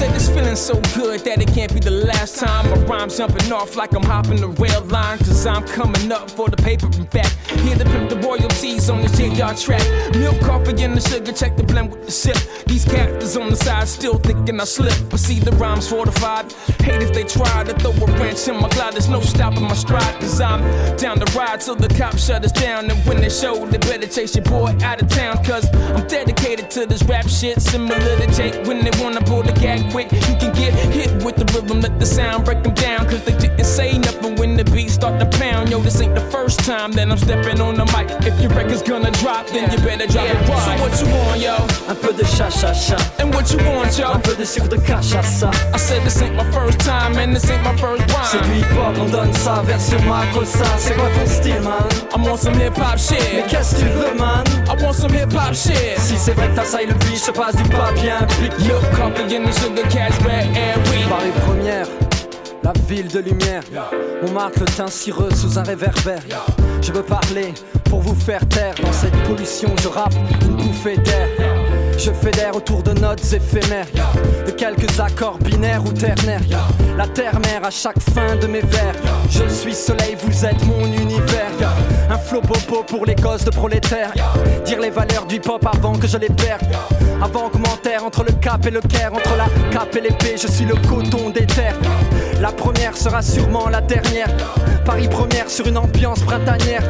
said this feeling so good that it can't be the last time. My rhyme's jumping off like I'm hopping the rail line. Cause I'm coming up for the paper and back. Here to pimp the royalties on this JR track. Milk, coffee, and the sugar, check the blend with the sip. These captors on the side still thinking I slip. But see the rhymes fortified. Hate if they try to throw a wrench in my glide. There's no stopping my stride. Cause I'm down the ride till the cops shut us down. And when they show, they better chase your boy out of town. Cause I'm dedicated to this rap shit. Similar to Jake when they wanna pull the gag quick. You can get hit with the rhythm, let the sound break them down. Cause they didn't say nothing when the beat start to pound. Yo, this ain't the first time that I'm stepping on the mic. If your record's gonna drop, then you better drop it right. So what you want, yo? Un peu de cha-cha-cha. And what you want, yo? Un peu de sucre de cachaça. I said this ain't my first time and this ain't my first C'est rhyme. du hip-hop, on donne sa version macossa. C'est quoi ton style, man I'm on some hip hop shit. Mais shit. qu'est-ce que tu veux, man I want some hip hop shit. Si c'est vrai que t'assailles le beat, je passe du papier, un pic. Milk, coffee, and the sugar, Paris première, la ville de lumière. On marque le teint cireux sous un réverbère. Je veux parler pour vous faire taire. Dans cette pollution, je rappe une bouffée d'air. Je fédère autour de notes éphémères, de quelques accords binaires ou ternaires. La terre-mère à chaque fin de mes vers. Je suis soleil, vous êtes mon univers. Un flow bobo pour les gosses de prolétaires. Dire les valeurs du hip-hop avant que je les perde. Avant commentaire entre le cap et le caire, entre la cape et l'épée, je suis le coton des terres. La première sera sûrement la dernière. Paris première sur une ambiance printanière.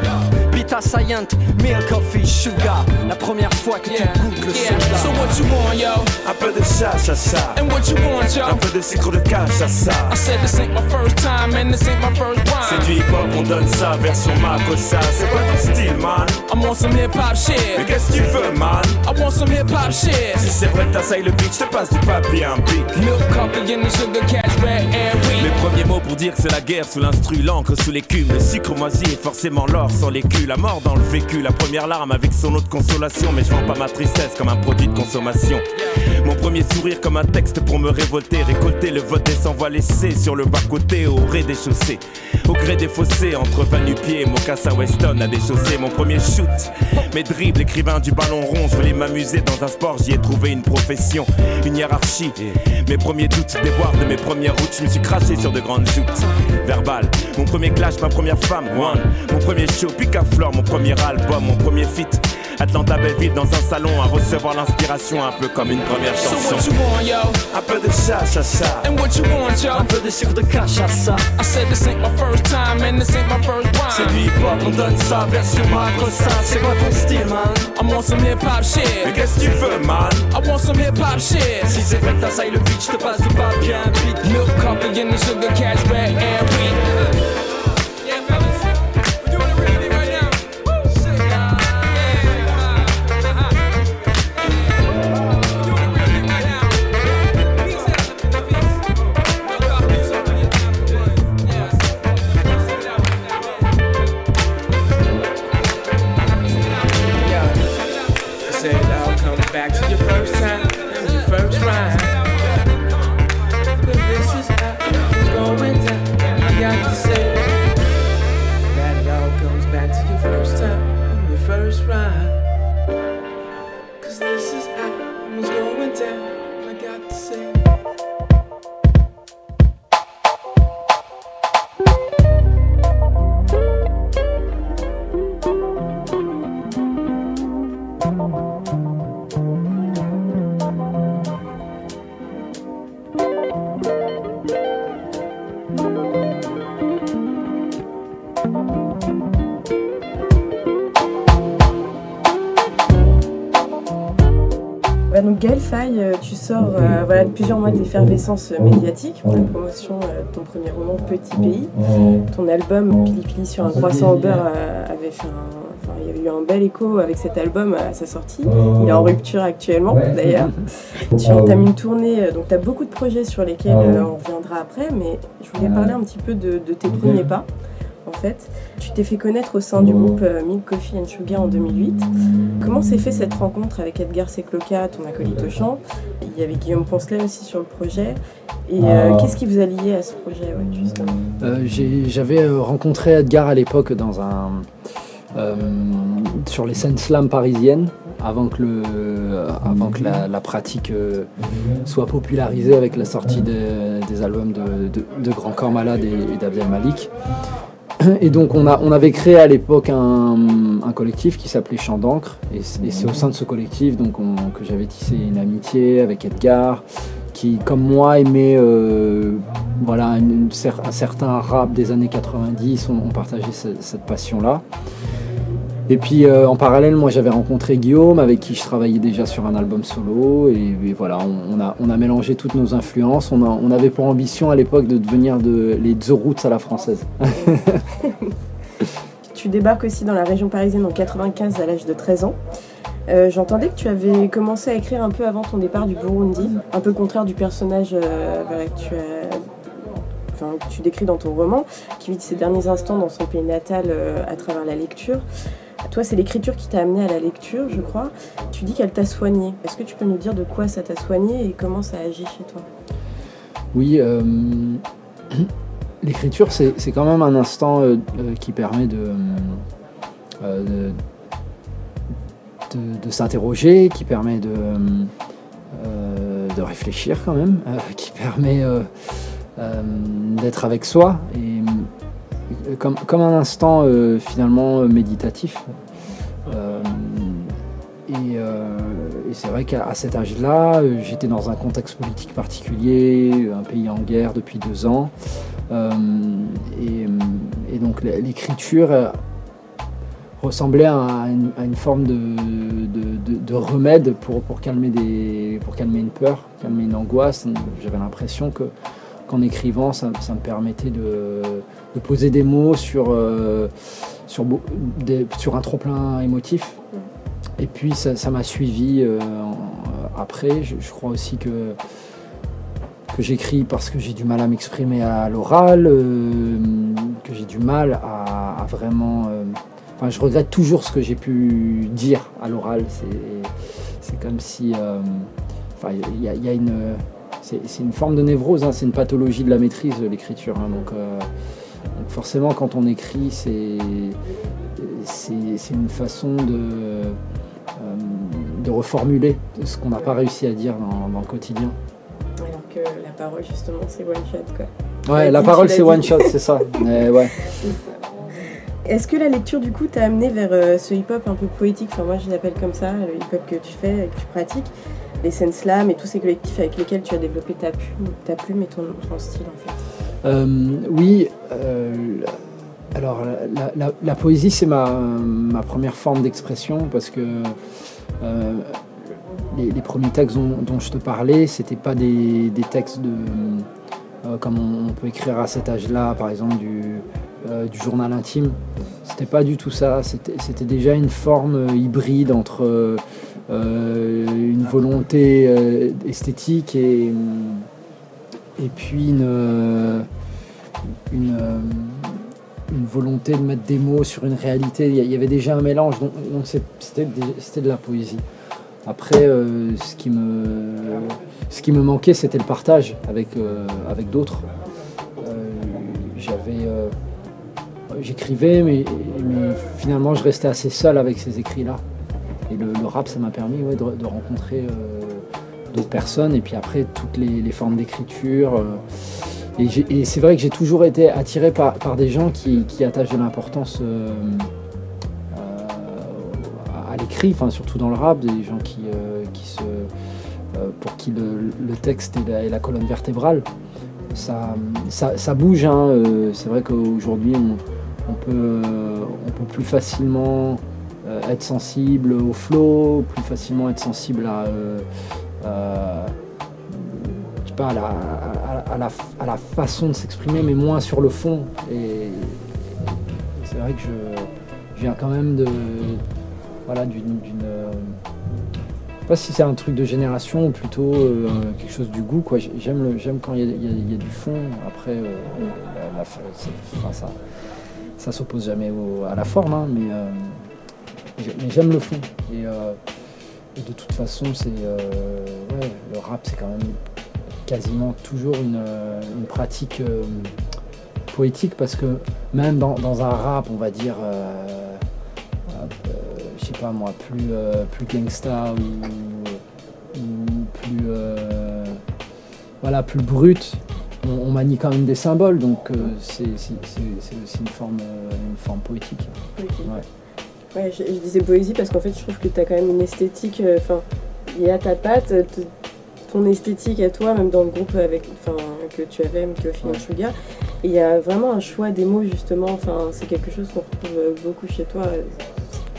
Beat assaillant, milk, coffee, sugar. La première fois que tu goûtes le soda. So what you want, yo? Un peu de cha cha cha. And what you want, yo? Un peu de sucre de cachaça. I said this ain't my first time and this ain't my first C'est rhyme. du hip hop, on donne sa version macossa. C'est quoi ton style, man? I'm on some hip hop Mais shit. qu'est-ce que tu veux, man? I want some hip hop shit. Si c'est vrai t'assailles le beat, je te passe du papier, un pic. Milk, coffee, and the sugar, cash, red, and Mes premiers mots pour dire que c'est la guerre sous l'instru, l'encre sous l'écume, le sucre moisi et forcément l'or sans l'écu, la mort dans le vécu, la première larme avec son eau de consolation, mais je vends pas ma tristesse comme un produit de consommation. Mon premier sourire comme un texte pour me révolter, récolter le vote des sans-voix laissés sur le bas-côté au rez-des-chaussées. Au gré des fossés, entre Vanupier et Mocassin Weston à des chaussées, mon premier shoot. Mes dribbles, écrivain du ballon rond, je voulais m'amuser dans un sport, j'y ai trouvé une profession, une hiérarchie. Mes premiers doutes, déboires de mes premières routes, je me suis craché sur de grandes joutes. Verbal, mon premier clash, ma première femme, one. Mon premier show, Picaflore, mon premier album, mon premier feat. Atlanta Belleville dans un salon à recevoir l'inspiration un peu comme une première So chanson. what you want, yo? Un peu de cha cha cha. And what you want, yo? Un peu de sucre de cachaça. I said this ain't my first time and this ain't my first C'est rhyme. du hip-hop, on donne sa version macossa. C'est quoi ton style, man? I'm on some hip hop Mais shit. qu'est-ce que tu veux, man? I want some hip hop shit. Si c'est que t'assailles le beat, je te passe du papier, un pic. Milk, coffee, and the sugar, cash, red, and weed. Plusieurs mois d'effervescence médiatique pour la promotion euh, de ton premier roman Petit Pays. Ton album Pili Pili sur un croissant au beurre euh, avait fait un... Enfin, il y avait eu un bel écho avec cet album à sa sortie. Il est en rupture actuellement d'ailleurs. Tu entames une tournée, euh, donc tu as beaucoup de projets sur lesquels euh, on reviendra après, mais je voulais parler un petit peu de, de tes premiers pas. En fait, t'es fait connaître au sein du groupe euh, Milk Coffee and Sugar en 2008. Comment s'est fait cette rencontre avec Edgar Secloca, ton acolyte au chant? Il y avait Guillaume Poncelet aussi sur le projet. Et euh, qu'est-ce qui vous a lié à ce projet ouais, justement? Euh, J'avais rencontré Edgar à l'époque dans un euh, sur les scènes slam parisiennes avant que, le, avant que la, pratique soit popularisée avec la sortie des albums de, Grand Corps Malade et, d'Abdel Malik. Et donc on, a, on avait créé à l'époque un, collectif qui s'appelait Chant d'encre. Et c'est au sein de ce collectif donc, que j'avais tissé une amitié avec Edgar, qui, comme moi, aimait euh, voilà, un certain rap des années 90. On, partageait cette passion-là. Et puis euh, en parallèle, moi j'avais rencontré Guillaume avec qui je travaillais déjà sur un album solo. Et, voilà, on, a, on, a, mélangé toutes nos influences. On, avait pour ambition à l'époque de devenir de, les The Roots à la française. tu débarques aussi dans la région parisienne en 95 à l'âge de 13 ans. Euh, j'entendais que tu avais commencé à écrire un peu avant ton départ du Burundi, un peu contraire du personnage euh, que tu tu décris dans ton roman, qui vit ses derniers instants dans son pays natal à travers la lecture. Toi, c'est l'écriture qui t'a amené à la lecture, je crois. Tu dis qu'elle t'a soigné. Est-ce que tu peux nous dire de quoi ça t'a soigné et comment ça agit chez toi? Oui, euh, l'écriture, c'est quand même un instant euh, euh, qui permet de, s'interroger, qui permet de, réfléchir quand même, qui permet d'être avec soi. Comme, comme un instant euh, finalement méditatif. Euh, euh, et, c'est vrai qu'à cet âge-là, j'étais dans un contexte politique particulier, un pays en guerre depuis deux ans. Et, donc l'écriture ressemblait à une, forme de, de, remède pour, pour, calmer des, pour calmer une peur, calmer une angoisse. J'avais l'impression que qu'en écrivant, ça, me permettait de, poser des mots sur, euh, sur, un trop-plein émotif. Et puis ça m'a suivi euh, après. Je, crois aussi que, que j'écris parce que j'ai du mal à m'exprimer à l'oral, euh, que j'ai du mal à, vraiment... Enfin, je regrette toujours ce que j'ai pu dire à l'oral. C'est comme si... Enfin, il y, a une c'est une forme de névrose, hein, c'est une pathologie de la maîtrise, de l'écriture. Hein. Euh, donc, forcément, quand on écrit, c'est une façon de, euh, de reformuler ce qu'on n'a pas réussi à dire dans, le quotidien. Alors que la parole, justement, c'est one shot. Quoi. Ouais, la parole, c'est one shot, c'est ça. ouais. Est-ce que la lecture, du coup, t'a amené vers euh, ce hip-hop un peu poétique? Enfin, moi, je l'appelle comme ça, le hip-hop que tu fais et que tu pratiques les scènes slam et tous ces collectifs avec lesquels tu as développé ta plume, ta plume et ton, style en fait euh, Oui, euh, alors la, poésie c'est ma, ma, première forme d'expression parce que euh, les, premiers textes dont, je te parlais, c'était pas des, textes de comme on, peut écrire à cet âge-là, par exemple du, du journal intime. C'était pas du tout ça. C'était déjà une forme hybride entre une volonté euh, esthétique et, et puis une, euh, une, volonté de mettre des mots sur une réalité. Il y avait déjà un mélange, donc c'était de la poésie. Après, ce, qui me, ce qui me manquait, c'était le partage avec, avec d'autres. J'avais j'écrivais, mais, mais, finalement je restais assez seul avec ces écrits-là. Et le, rap, ça m'a permis de, rencontrer euh, d'autres personnes et puis après toutes les, formes d'écriture. Euh. et, c'est vrai que j'ai toujours été attiré par, des gens qui, attachent de l'importance euh, à l'écrit, surtout dans le rap, des gens qui, se, pour qui le, texte est la, colonne vertébrale. Ça, bouge, hein, c'est vrai qu'aujourd'hui on, peut, plus facilement être sensible au flow, plus facilement être sensible à, euh, à, la, façon de s'exprimer, mais moins sur le fond. Et, c'est vrai que je, viens quand même de voilà d'une sais pas si c'est un truc de génération ou plutôt euh, quelque chose du goût quoi j'aime j'aime quand il y, a du fond après ça ça s'oppose jamais à la forme hein, mais j'aime le fond. Euh, et, de toute façon, c'est euh, le rap, c'est quand même quasiment toujours une, euh, pratique poétique parce que même dans, un rap, on va dire, je sais pas moi, plus, plus gangsta ou, plus, voilà, plus brut, on, manie quand même des symboles, donc c'est aussi une forme, une forme poétique. Ouais. Je, disais poésie parce qu'en fait, je trouve que tu as quand même une esthétique. Enfin, il y a ta patte, ton esthétique à toi, même dans le groupe avec, que tu avais, Mikofi ouais. Sugar. Et il y a vraiment un choix des mots, justement. Enfin, c'est quelque chose qu'on retrouve beaucoup chez toi.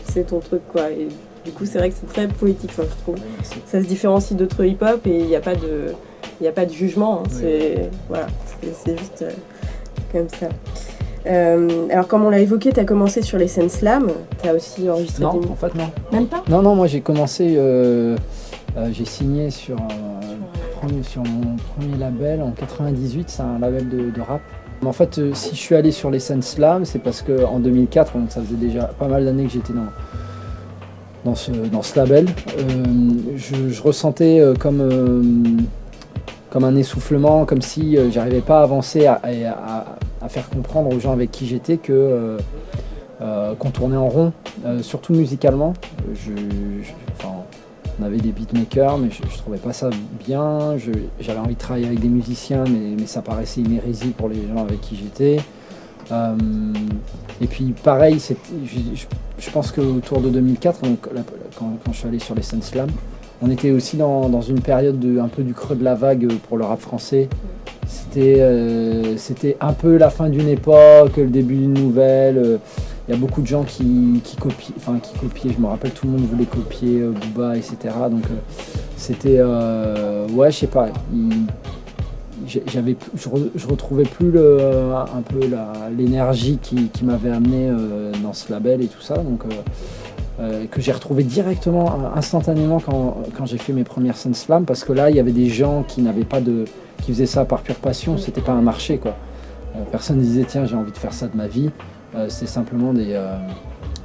C'est ton truc, quoi. Et du coup, c'est vrai que c'est très poétique, je trouve. Ça se différencie d'autres hip-hop et il n'y a pas de. Il a pas de jugement, hein. c'est voilà, c'est juste euh, comme ça. Euh, alors, comme on l'a évoqué, tu as commencé sur les scènes slam, tu as aussi enregistré non, en fait, non. Même pas Non, non, moi j'ai commencé, euh, j'ai signé sur sur mon premier label en 98, c'est un label de, rap. En fait, euh, si je suis allé sur les scènes slam, c'est parce qu'en 2004, donc ça faisait déjà pas mal d'années que j'étais dans, dans, ce, dans ce label, euh, je, ressentais euh, comme, comme un essoufflement, comme si j'arrivais pas à avancer, à, faire comprendre aux gens avec qui j'étais que qu'on tournait en rond, surtout musicalement. On avait des beatmakers, mais je, trouvais pas ça bien. J'avais envie de travailler avec des musiciens, mais, ça paraissait une hérésie pour les gens avec qui j'étais. Euh, et puis pareil, je, pense qu'autour de 2004, donc, quand, je suis allé sur les Sun Slam, on était aussi dans, une période de, un peu du creux de la vague pour le rap français. C'était euh, un peu la fin d'une époque, le début d'une nouvelle. Il y a beaucoup de gens qui, copient, enfin qui copiaient, je me rappelle tout le monde voulait copier euh, Booba, etc. Donc euh, c'était, ouais, je sais pas, j'avais, je, retrouvais plus un peu l'énergie qui, m'avait amené dans ce label et tout ça, que j'ai retrouvé directement, instantanément quand, j'ai fait mes premières scènes slam, parce que là il y avait des gens qui n'avaient pas de, qui faisaient ça par pure passion, c'était pas un marché quoi. personne ne disait tiens j'ai envie de faire ça de ma vie. Euh, c'est simplement euh,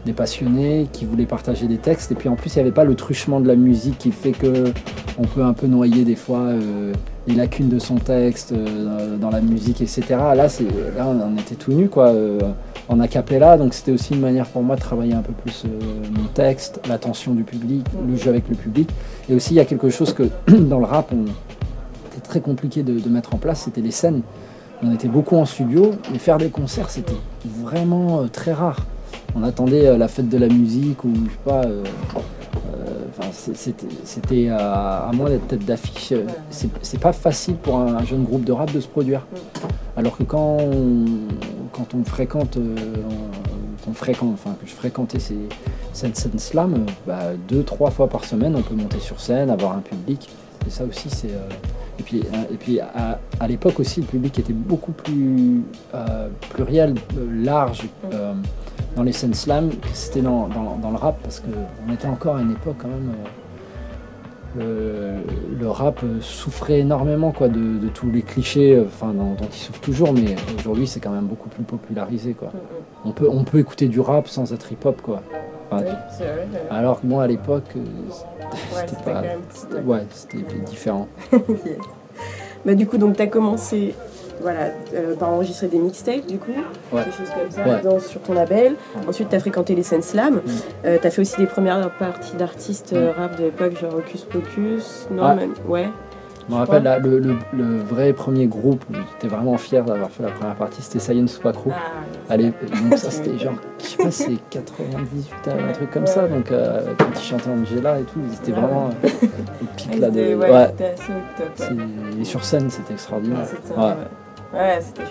des, passionnés qui voulaient partager des textes. Et puis en plus, il n'y avait pas le truchement de la musique qui fait que on peut un peu noyer des fois euh, les lacunes de son texte dans la musique, etc. Là, là, on était tout nu, quoi, en acapella. Donc c'était aussi une manière pour moi de travailler un peu plus mon texte, l'attention du public, le jeu avec le public. Et aussi, il y a quelque chose que dans le rap, on, c'était très compliqué de mettre en place, c'était les scènes. On était beaucoup en studio, mais faire des concerts, c'était vraiment euh, très rare. On attendait euh, la fête de la musique ou je sais pas. Euh, c'était à, moi d'être tête d'affiche. C'est pas facile pour un, jeune groupe de rap de se produire. Alors que quand on, quand on fréquente, fréquente, enfin que je fréquentais ces, cette scène slam, bah, deux, trois fois par semaine, on peut monter sur scène, avoir un public. Et ça aussi, c'est et puis, euh, et puis à, l'époque aussi, le public était beaucoup plus euh, pluriel, euh, large dans les scènes slam que c'était dans, le rap, parce qu'on était encore à une époque quand même. Le, rap souffrait énormément quoi, de, tous les clichés enfin, dont, il souffre toujours, mais aujourd'hui c'est quand même beaucoup plus popularisé. Quoi. On, peut, on peut écouter du rap sans être hip-hop. Quoi. alors que moi à l'époque, c'était pas. Ouais, c'était différent. bah, du coup, donc tu as commencé voilà, euh, par enregistrer des mixtapes, du coup, des choses comme ça, sur ton label. Ensuite, tu as fréquenté les scènes slam. Mm. Euh, tu as fait aussi des premières parties d'artistes euh, rap de l'époque, genre Hocus Pocus. Non, même, ouais. Je me rappelle le, le, vrai premier groupe où j'étais vraiment fier d'avoir fait la première partie, c'était Science Squacro. Ah, Allez, donc ça c'était genre, je sais pas, c'est 98, un truc comme ça. Donc euh, quand ils chantaient Angela et tout, ils étaient vraiment euh, le pic là de. Ouais, ouais. Et sur scène, c'était extraordinaire. Ouais, c'était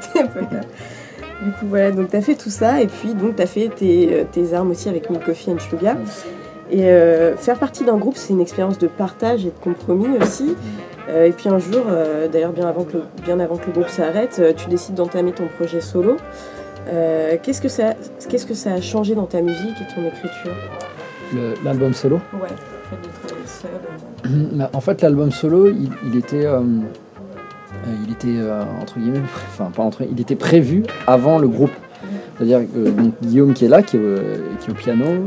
C'était Du coup, voilà, donc tu as fait tout ça, et puis donc tu as fait tes, euh, tes, armes aussi avec Milk Coffee and Sugar. Et euh, faire partie d'un groupe, c'est une expérience de partage et de compromis aussi. Euh, et puis un jour, euh, d'ailleurs bien, avant que le, bien avant que le groupe s'arrête, tu décides d'entamer ton projet solo. qu'est-ce, que ça, qu'est-ce que ça a changé dans ta musique et ton écriture? L'album solo? Ouais, bah, En fait, l'album solo, il, était, il était entre guillemets, enfin pas entre, il était prévu avant le groupe. C'est-à-dire que Guillaume qui est là, qui est, au piano,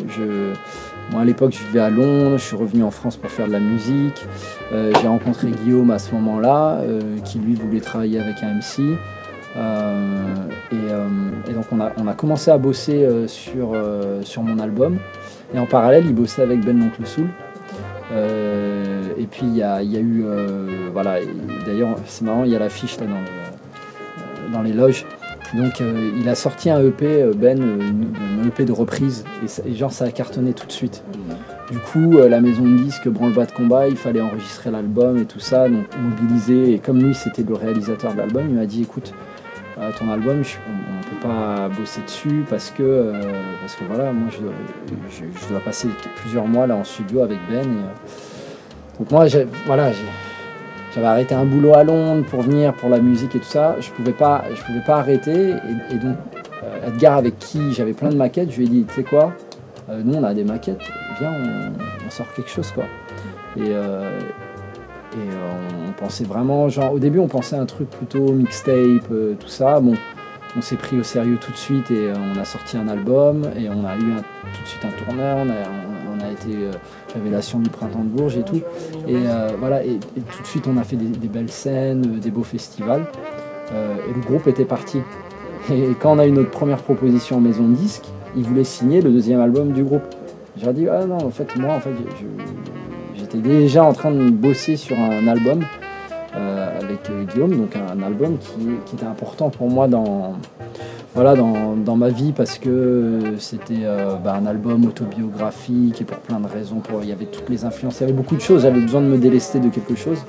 moi, à l'époque, je vivais à Londres, je suis revenu en France pour faire de la musique. Euh, j'ai rencontré Guillaume à ce moment-là, euh, qui lui voulait travailler avec un MC. Euh, et, donc, on a, on a, commencé à bosser sur, sur mon album. Et en parallèle, il bossait avec Ben l'oncle Soul. Et puis il y a, eu, voilà, d'ailleurs c'est marrant, il y a l'affiche là dans, dans les loges. Donc il a sorti un EP, Ben, un EP de reprise, et, et, genre ça a cartonné tout de suite. Du coup, euh, la maison de disques branle-bas de combat, il fallait enregistrer l'album et tout ça, donc mobiliser. Et comme lui, c'était le réalisateur de l'album, il m'a dit écoute, euh, ton album, on ne peut pas bosser dessus parce que, euh, parce que voilà, moi je, dois passer plusieurs mois là en studio avec Ben. Donc moi, voilà, j'avais arrêté un boulot à Londres pour venir pour la musique et tout ça. Je pouvais pas, je pouvais pas arrêter. Et, donc Edgar, avec qui j'avais plein de maquettes, je lui ai dit, tu sais quoi, nous on a des maquettes viens, on, sort quelque chose quoi. Et, euh, euh, on pensait vraiment, genre au début on pensait un truc plutôt mixtape, euh, tout ça. Bon, on s'est pris au sérieux tout de suite et on a sorti un album et on a eu tout de suite un tourneur, été révélation du printemps de Bourges et tout. Et voilà, et, tout de suite on a fait des, belles scènes, des beaux festivals. et le groupe était parti. Et quand on a eu notre première proposition en maison de disque, ils voulaient signer le deuxième album du groupe. J'ai dit, ah non, en fait, moi, en fait, j'étais déjà en train de bosser sur un album euh, avec euh, Guillaume, donc un, album qui, était important pour moi dans, voilà, dans, ma vie parce que c'était euh, bah, un album autobiographique et pour plein de raisons. Il y avait toutes les influences, il y avait beaucoup de choses. J'avais besoin de me délester de quelque chose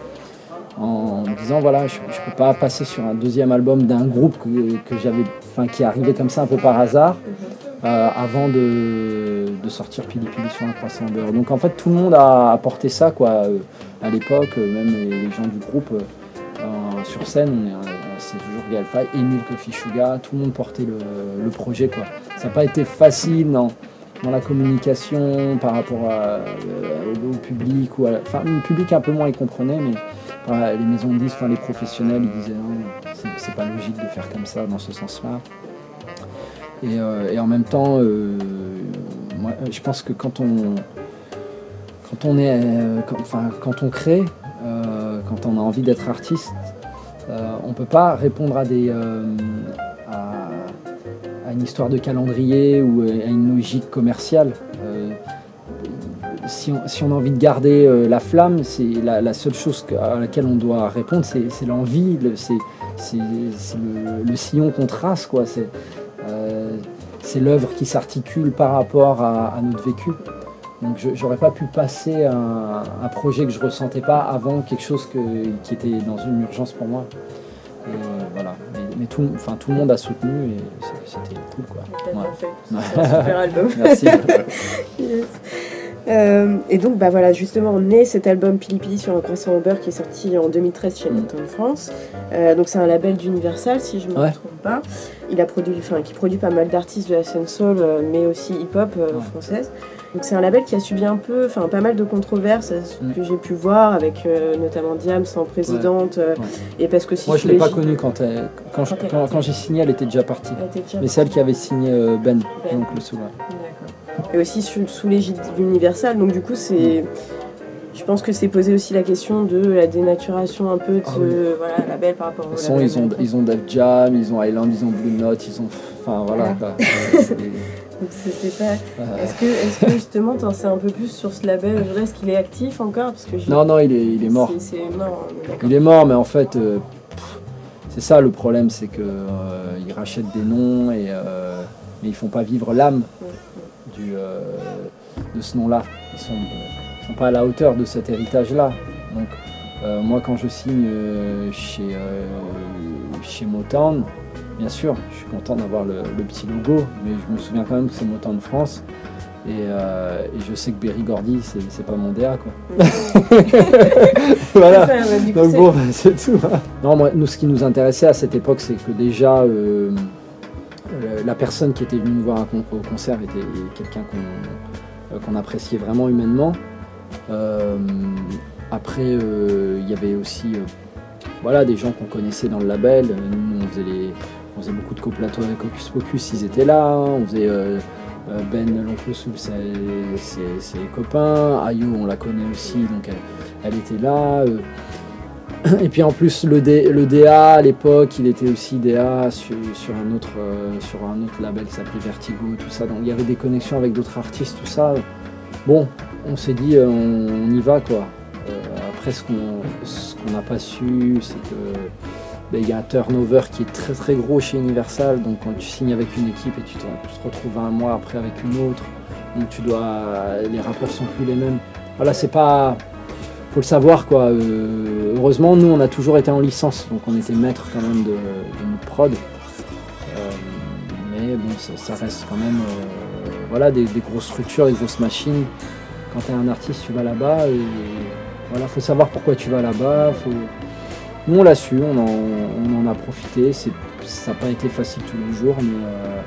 en me disant voilà, je ne peux pas passer sur un deuxième album d'un groupe que, j'avais, qui arrivait comme ça un peu par hasard. avant de, sortir Pili Pili sur un croissant beurre. Donc en fait tout le monde a apporté ça quoi euh, à l'époque, euh, même les, gens du groupe euh, sur scène, c'est toujours Galfa, Emile Kofi Suga, tout le monde portait le, projet quoi. Ça n'a pas été facile dans, dans la communication par rapport au, public ou à enfin le public un peu moins il comprenait mais les maisons de disques, enfin les professionnels ils disaient non, c'est pas logique de faire comme ça dans ce sens-là. Et, en même temps, euh, je pense que quand on, quand on, est, euh, enfin, quand on crée, euh, quand on a envie d'être artiste, on ne peut pas répondre à, des, à, une histoire de calendrier ou à une logique commerciale. Si on, a envie de garder la flamme, la, seule chose à laquelle on doit répondre, c'est l'envie, c'est le, sillon qu'on trace. C'est l'œuvre qui s'articule par rapport à, notre vécu. Donc j'aurais pas pu passer un, projet que je ressentais pas avant quelque chose qui était dans une urgence pour moi. voilà. Mais, tout, enfin, tout le monde a soutenu et c'était cool quoi. super album. Merci. Euh, et donc, bah voilà, justement, on est cet album Pili Pili sur un croissant au beurre qui est sorti en 2013 chez Mountain mm. France. Euh, donc, c'est un label d'Universal, si je ne me trompe pas. Il a produit, enfin, qui produit pas mal d'artistes de la scène soul, euh, mais aussi hip-hop française. Donc, c'est un label qui a subi un peu, enfin, pas mal de controverses mm. que j'ai pu voir avec notamment Diam, sans présidente, et parce que si moi je l'ai pas connue quand, quand, quand, j'ai signé, elle était déjà partie. mais celle qui avait signé Ben, ben, donc le souverain et aussi sous, sous l'égide d'Universal. Donc du coup, c'est, je pense que c'est posé aussi la question de la dénaturation un peu de ah voilà, la belle par rapport au label. Ils ont, ils ont Def Jam, ils ont Island, ils ont Blue Note, ils ont... Enfin voilà. Donc c'est pas... Est-ce que, est que, justement tu en sais un peu plus sur ce label? Est-ce qu'il est actif encore? Parce que Non, non, il est, il est mort. mort il est mort, mais en fait, euh, c'est ça le problème, c'est qu'ils euh, rachètent des noms, et, euh, mais ils font pas vivre l'âme. Euh, de ce nom-là. Ils sont, sont pas à la hauteur de cet héritage-là. Donc euh, moi quand je signe euh, chez, chez Motown, bien sûr, je suis content d'avoir le, petit logo, mais je me souviens quand même que c'est Motown France. Et, je sais que Berry Gordy, c'est pas mon DA quoi. voilà. Donc bon, c'est tout. Hein. Non, moi, nous, ce qui nous intéressait à cette époque, c'est que déjà, euh, la personne qui était venue nous voir au concert était quelqu'un qu'on euh, appréciait vraiment humainement. Euh, après, il y avait aussi voilà, des gens qu'on connaissait dans le label. Nous, on faisait, beaucoup de coplateaux avec Hocus Pocus, ils étaient là. On faisait Ben, l'oncle Soul, ses copains. Ayo, on la connaît aussi, donc elle, était là. et puis en plus, le, DA à l'époque, il était aussi DA sur, un, autre, sur un autre label qui s'appelait Vertigo, tout ça. Donc il y avait des connexions avec d'autres artistes, tout ça. Bon, on s'est dit, on, y va quoi. après, ce qu'on n'a pas su, c'est que ben, il y a un turnover qui est très très gros chez Universal. Donc quand tu signes avec une équipe et tu te, retrouves un mois après avec une autre, donc tu dois, les rapports sont plus les mêmes. Voilà, c'est pas, faut le savoir quoi. Euh, heureusement, nous on a toujours été en licence, donc on était maître quand même de, notre prod. Euh, mais bon, ça, reste quand même, euh, voilà, des, grosses structures, des grosses machines. Quand tu es un artiste, tu vas là-bas et voilà, faut savoir pourquoi tu vas là-bas. Nous, on l'a su, on en, a profité. Ça n'a pas été facile tous les jours, euh,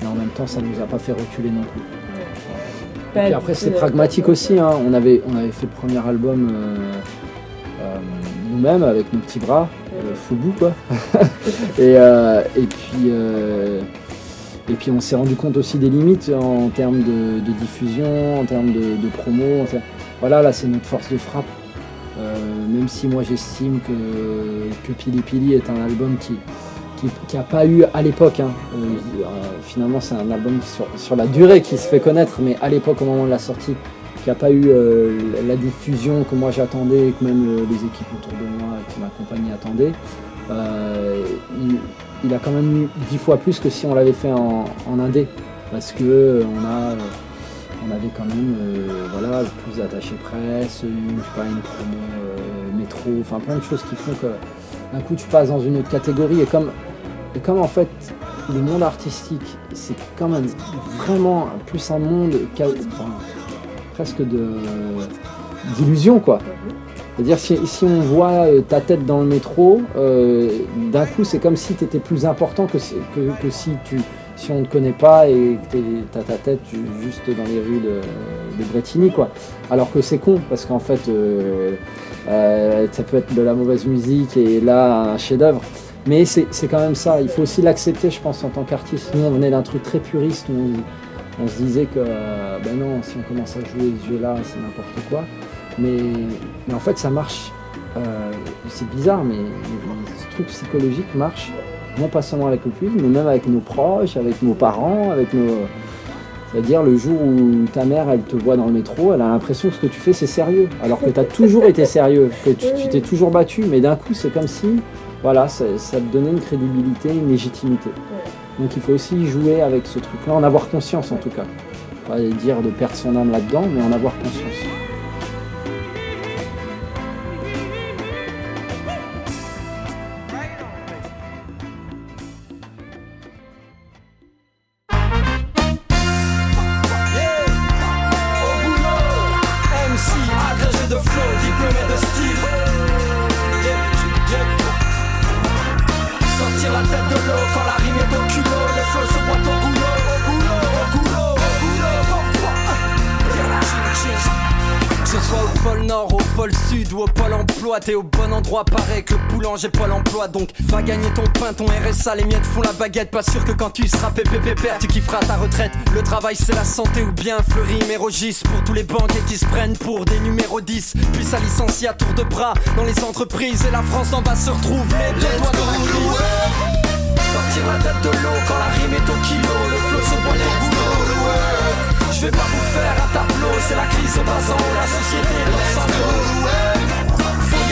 mais, en même temps, ça ne nous a pas fait reculer non plus. Et après, c'est pragmatique aussi. Hein. On, avait, on avait fait le premier album euh, euh, nous-mêmes avec nos petits bras, fou bout quoi. et, puis. Et puis on s'est rendu compte aussi des limites en termes de, diffusion, en termes de, promo. Voilà, là c'est notre force de frappe. Euh, même si moi j'estime que, que Pili Pili est un album qui, qui n'a pas eu à l'époque, hein, euh, finalement c'est un album sur, la durée qui se fait connaître, mais à l'époque au moment de la sortie, qui n'a pas eu euh, la diffusion que moi j'attendais et que même les équipes autour de moi qui m'accompagnaient attendaient. A quand même eu dix fois plus que si on l'avait fait en, en indé, parce que on a on avait quand même euh, voilà, plus d'attachés presse, une, pas, une promo euh, métro, enfin plein de choses qui font que d'un coup tu passes dans une autre catégorie et comme, et comme en fait le monde artistique c'est quand même vraiment plus un monde presque de d'illusion quoi. C'est-à-dire si, si, on voit euh, ta tête dans le métro, d'un coup c'est comme si tu étais plus important que, si on ne te connaît pas et que tu as ta tête juste dans les rues de, Bretigny, quoi. Alors que c'est con, parce qu'en fait, euh, euh, ça peut être de la mauvaise musique et là, un chef-d'œuvre. Mais c'est quand même ça, il faut aussi l'accepter, je pense, en tant qu'artiste. Nous, on venait d'un truc très puriste où on, se disait que, ben non, si on commence à jouer ce jeu-là, c'est n'importe quoi. Mais, en fait, ça marche. Euh, c'est bizarre, mais ce truc psychologique marche non pas seulement avec le public, mais même avec nos proches, avec nos parents, avec nos. C'est-à-dire le jour où ta mère elle te voit dans le métro, elle a l'impression que ce que tu fais c'est sérieux, alors que tu as toujours été sérieux, que tu t'es toujours battu, mais d'un coup c'est comme si voilà, ça, te donnait une crédibilité, une légitimité. Donc il faut aussi jouer avec ce truc-là, en avoir conscience en tout cas. Pas dire de perdre son âme là-dedans, mais en avoir conscience. T'es au bon endroit, pareil que le boulanger pas l'emploi Donc va gagner ton pain, ton RSA, les miettes font la baguette. Pas sûr que quand tu seras pépépépère, tu kifferas ta retraite. Le travail c'est la santé ou bien fleury mérogis pour tous les banquiers qui se prennent pour des numéros 10. Puis ça licencie à tour de bras dans les entreprises et la France en bas se retrouve les deux doigts dans la Sortir la tête de l'eau quand la rime est au kilo, le flot se boit les boulots. Je vais pas vous faire un tableau, c'est la crise au basant, la société dans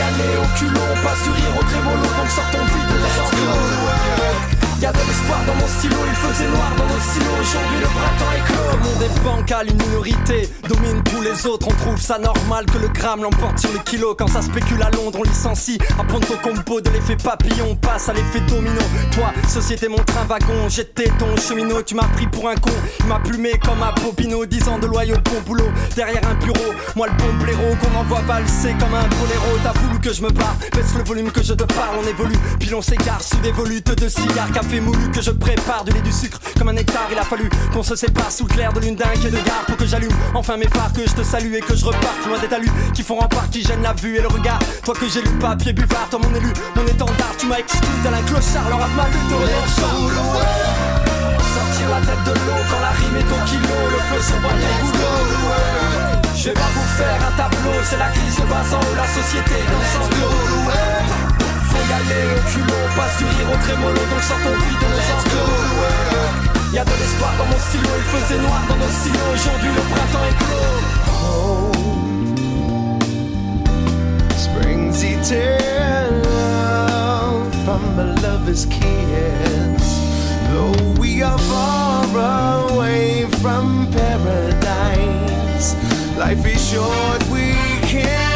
son aller au culot, pas sourire au trémolo, donc sortons vite de la Y'a de l'espoir dans mon stylo, il faisait noir dans nos silos. Aujourd'hui le printemps est clos. Le monde est bancal, une minorité domine tous les autres. On trouve ça normal que le gramme l'emporte sur le kilo. Quand ça spécule à Londres, on licencie. Apprendre ton combo de l'effet papillon, passe à l'effet domino. Toi, société, mon train wagon, j'étais ton cheminot. Tu m'as pris pour un con, il m'a plumé comme un popino. 10 ans de loyau, bon boulot, derrière un bureau. Moi, le bon blaireau qu'on envoie valser comme un boléro. T'as voulu que je me barre, baisse le volume que je te parle, on évolue. Puis on s'égare sous des volutes de cigares, fait moulu que je prépare du lait du sucre comme un nectar. Il a fallu qu'on se sépare sous le clair de lune dingue et de gare pour que j'allume enfin mes phares, que je te salue et que je reparte loin des talus qui font rempart, qui gênent la vue et le regard. Toi que j'ai lu papier buvard, toi mon élu, mon étendard, tu m'as exclu dans un clochard, leur a mal de Sortir la tête de l'eau quand la rime est au kilo, le feu se boit les Je vais pas vous faire un tableau, c'est la crise de basant où la société danse en glow. Faut y aller au culot, passe du rire au trémolo, donc sors ton vide de nos enclos. Y'a de l'espoir dans mon stylo, il faisait noir dans nos stylos, aujourd'hui le printemps est clos. Springs eternal from a lover's kiss. Though we are far away from paradise, life is short, we cannot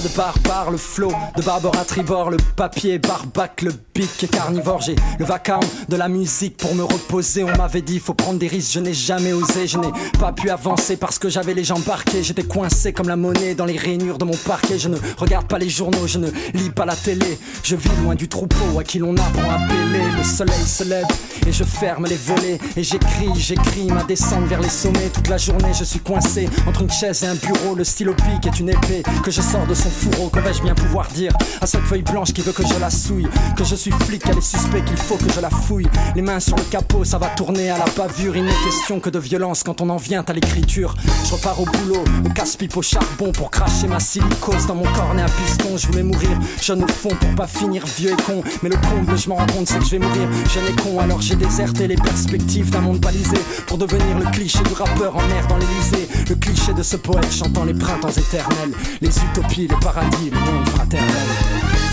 de barbare, le flot de Barbara Tribord, le papier barbac, le beat est carnivore. J'ai le vacarme de la musique pour me reposer. On m'avait dit, faut prendre des risques, je n'ai jamais osé. Je n'ai pas pu avancer parce que j'avais les jambes parquées. J'étais coincé comme la monnaie dans les rainures de mon parquet. Je ne regarde pas les journaux, je ne lis pas la télé. Je vis loin du troupeau à qui l'on apprend à appeler. Le soleil se lève et je ferme les volets. Et j'écris, j'écris ma descente vers les sommets. Toute la journée, je suis coincé entre une chaise et un bureau. Le stylo pique est une épée que je sors de son fourreau. Que vais-je bien pouvoir dire à cette feuille blanche qui veut que je la souille? Que je suis flic, qu'elle est suspect, qu'il faut que je la fouille. Les mains sur le capot, ça va tourner à la bavure. Il n'est question que de violence quand on en vient à l'écriture. Je repars au boulot, au casse-pipe, au charbon pour cracher ma silicose dans mon cornet à piston. Je voulais mourir jeune au fond pour pas finir vieux et con. Mais le comble, je m'en rends compte, c'est que je vais mourir jeune et con. Alors j'ai déserté les perspectives d'un monde balisé pour devenir le cliché du rappeur en mer dans l'Elysée. Le cliché de ce poète chantant les printemps éternels, les utopies, les paradis, le monde fraternel.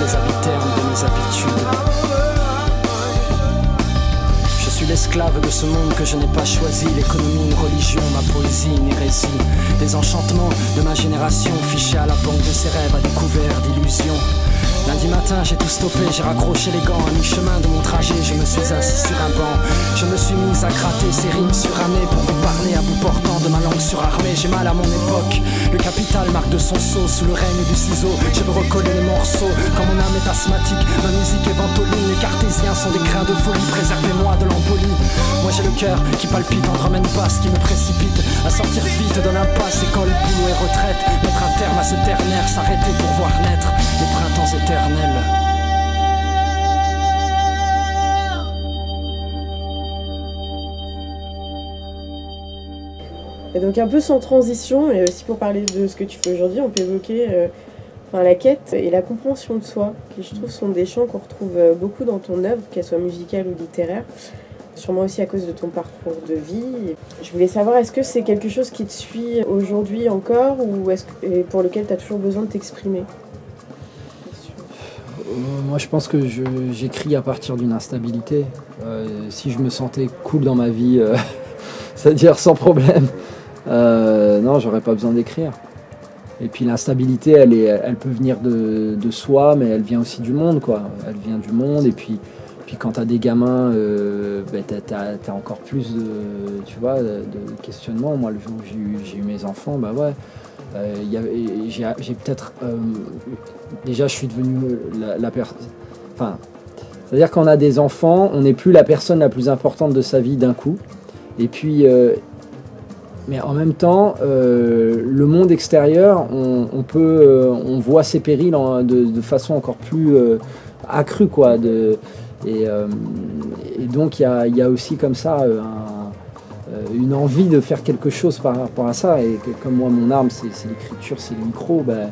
Les de mes habitudes. Je suis l'esclave de ce monde que je n'ai pas choisi. L'économie, une religion, ma poésie, une hérésie. Des enchantements de ma génération, fichés à la banque de ses rêves, à découvert d'illusions. Lundi matin, j'ai tout stoppé, j'ai raccroché les gants. À mi-chemin de mon trajet, je me suis assis sur un banc. Je me suis mis à gratter ces rimes suramées pour vous parler à bout portant de ma langue surarmée. J'ai mal à mon époque. Le capital marque de son sceau sous le règne du ciseau. Je veux recoller les morceaux. Quand mon âme est asthmatique, ma musique est ventoline. Les cartésiens sont des grains de folie. Préservez-moi de l'embolie. Moi j'ai le cœur qui palpite en drum and bass qui me précipite à sortir vite de l'impasse. Et quand le boulot est retraite, mettre un terme à ce ternaire, s'arrêter pour voir naître les printemps éternels. Et donc un peu sans transition, mais aussi pour parler de ce que tu fais aujourd'hui, on peut évoquer euh, enfin, la quête et la compréhension de soi, qui je trouve sont des champs qu'on retrouve euh, beaucoup dans ton œuvre, qu'elle soit musicale ou littéraire, sûrement aussi à cause de ton parcours de vie. Je voulais savoir, est-ce que c'est quelque chose qui te suit aujourd'hui encore, ou est-ce et pour lequel tu as toujours besoin de t'exprimer? Moi, je pense que j'écris à partir d'une instabilité. Euh, si je me sentais cool dans ma vie, euh, c'est-à-dire sans problème, euh, non, j'aurais pas besoin d'écrire. Et puis l'instabilité, elle, elle peut venir de, soi, mais elle vient aussi du monde, quoi. Elle vient du monde, et puis, puis quand tu as des gamins, euh, ben, tu as, encore plus de, tu vois, de questionnement. Moi, le jour où j'ai eu, eu mes enfants, bah ouais, euh, j'ai peut-être... euh, déjà, je suis devenu la, personne... Enfin, c'est-à-dire qu'on a des enfants, on n'est plus la personne la plus importante de sa vie d'un coup. Et puis... euh, mais en même temps, le monde extérieur, on, peut, on voit ses périls en- de, façon encore plus accrue, quoi. De, Et, donc il y a, aussi comme ça un- une envie de faire quelque chose par rapport à ça. Et que, comme moi, mon arme, c'est l'écriture, c'est le micro, ben,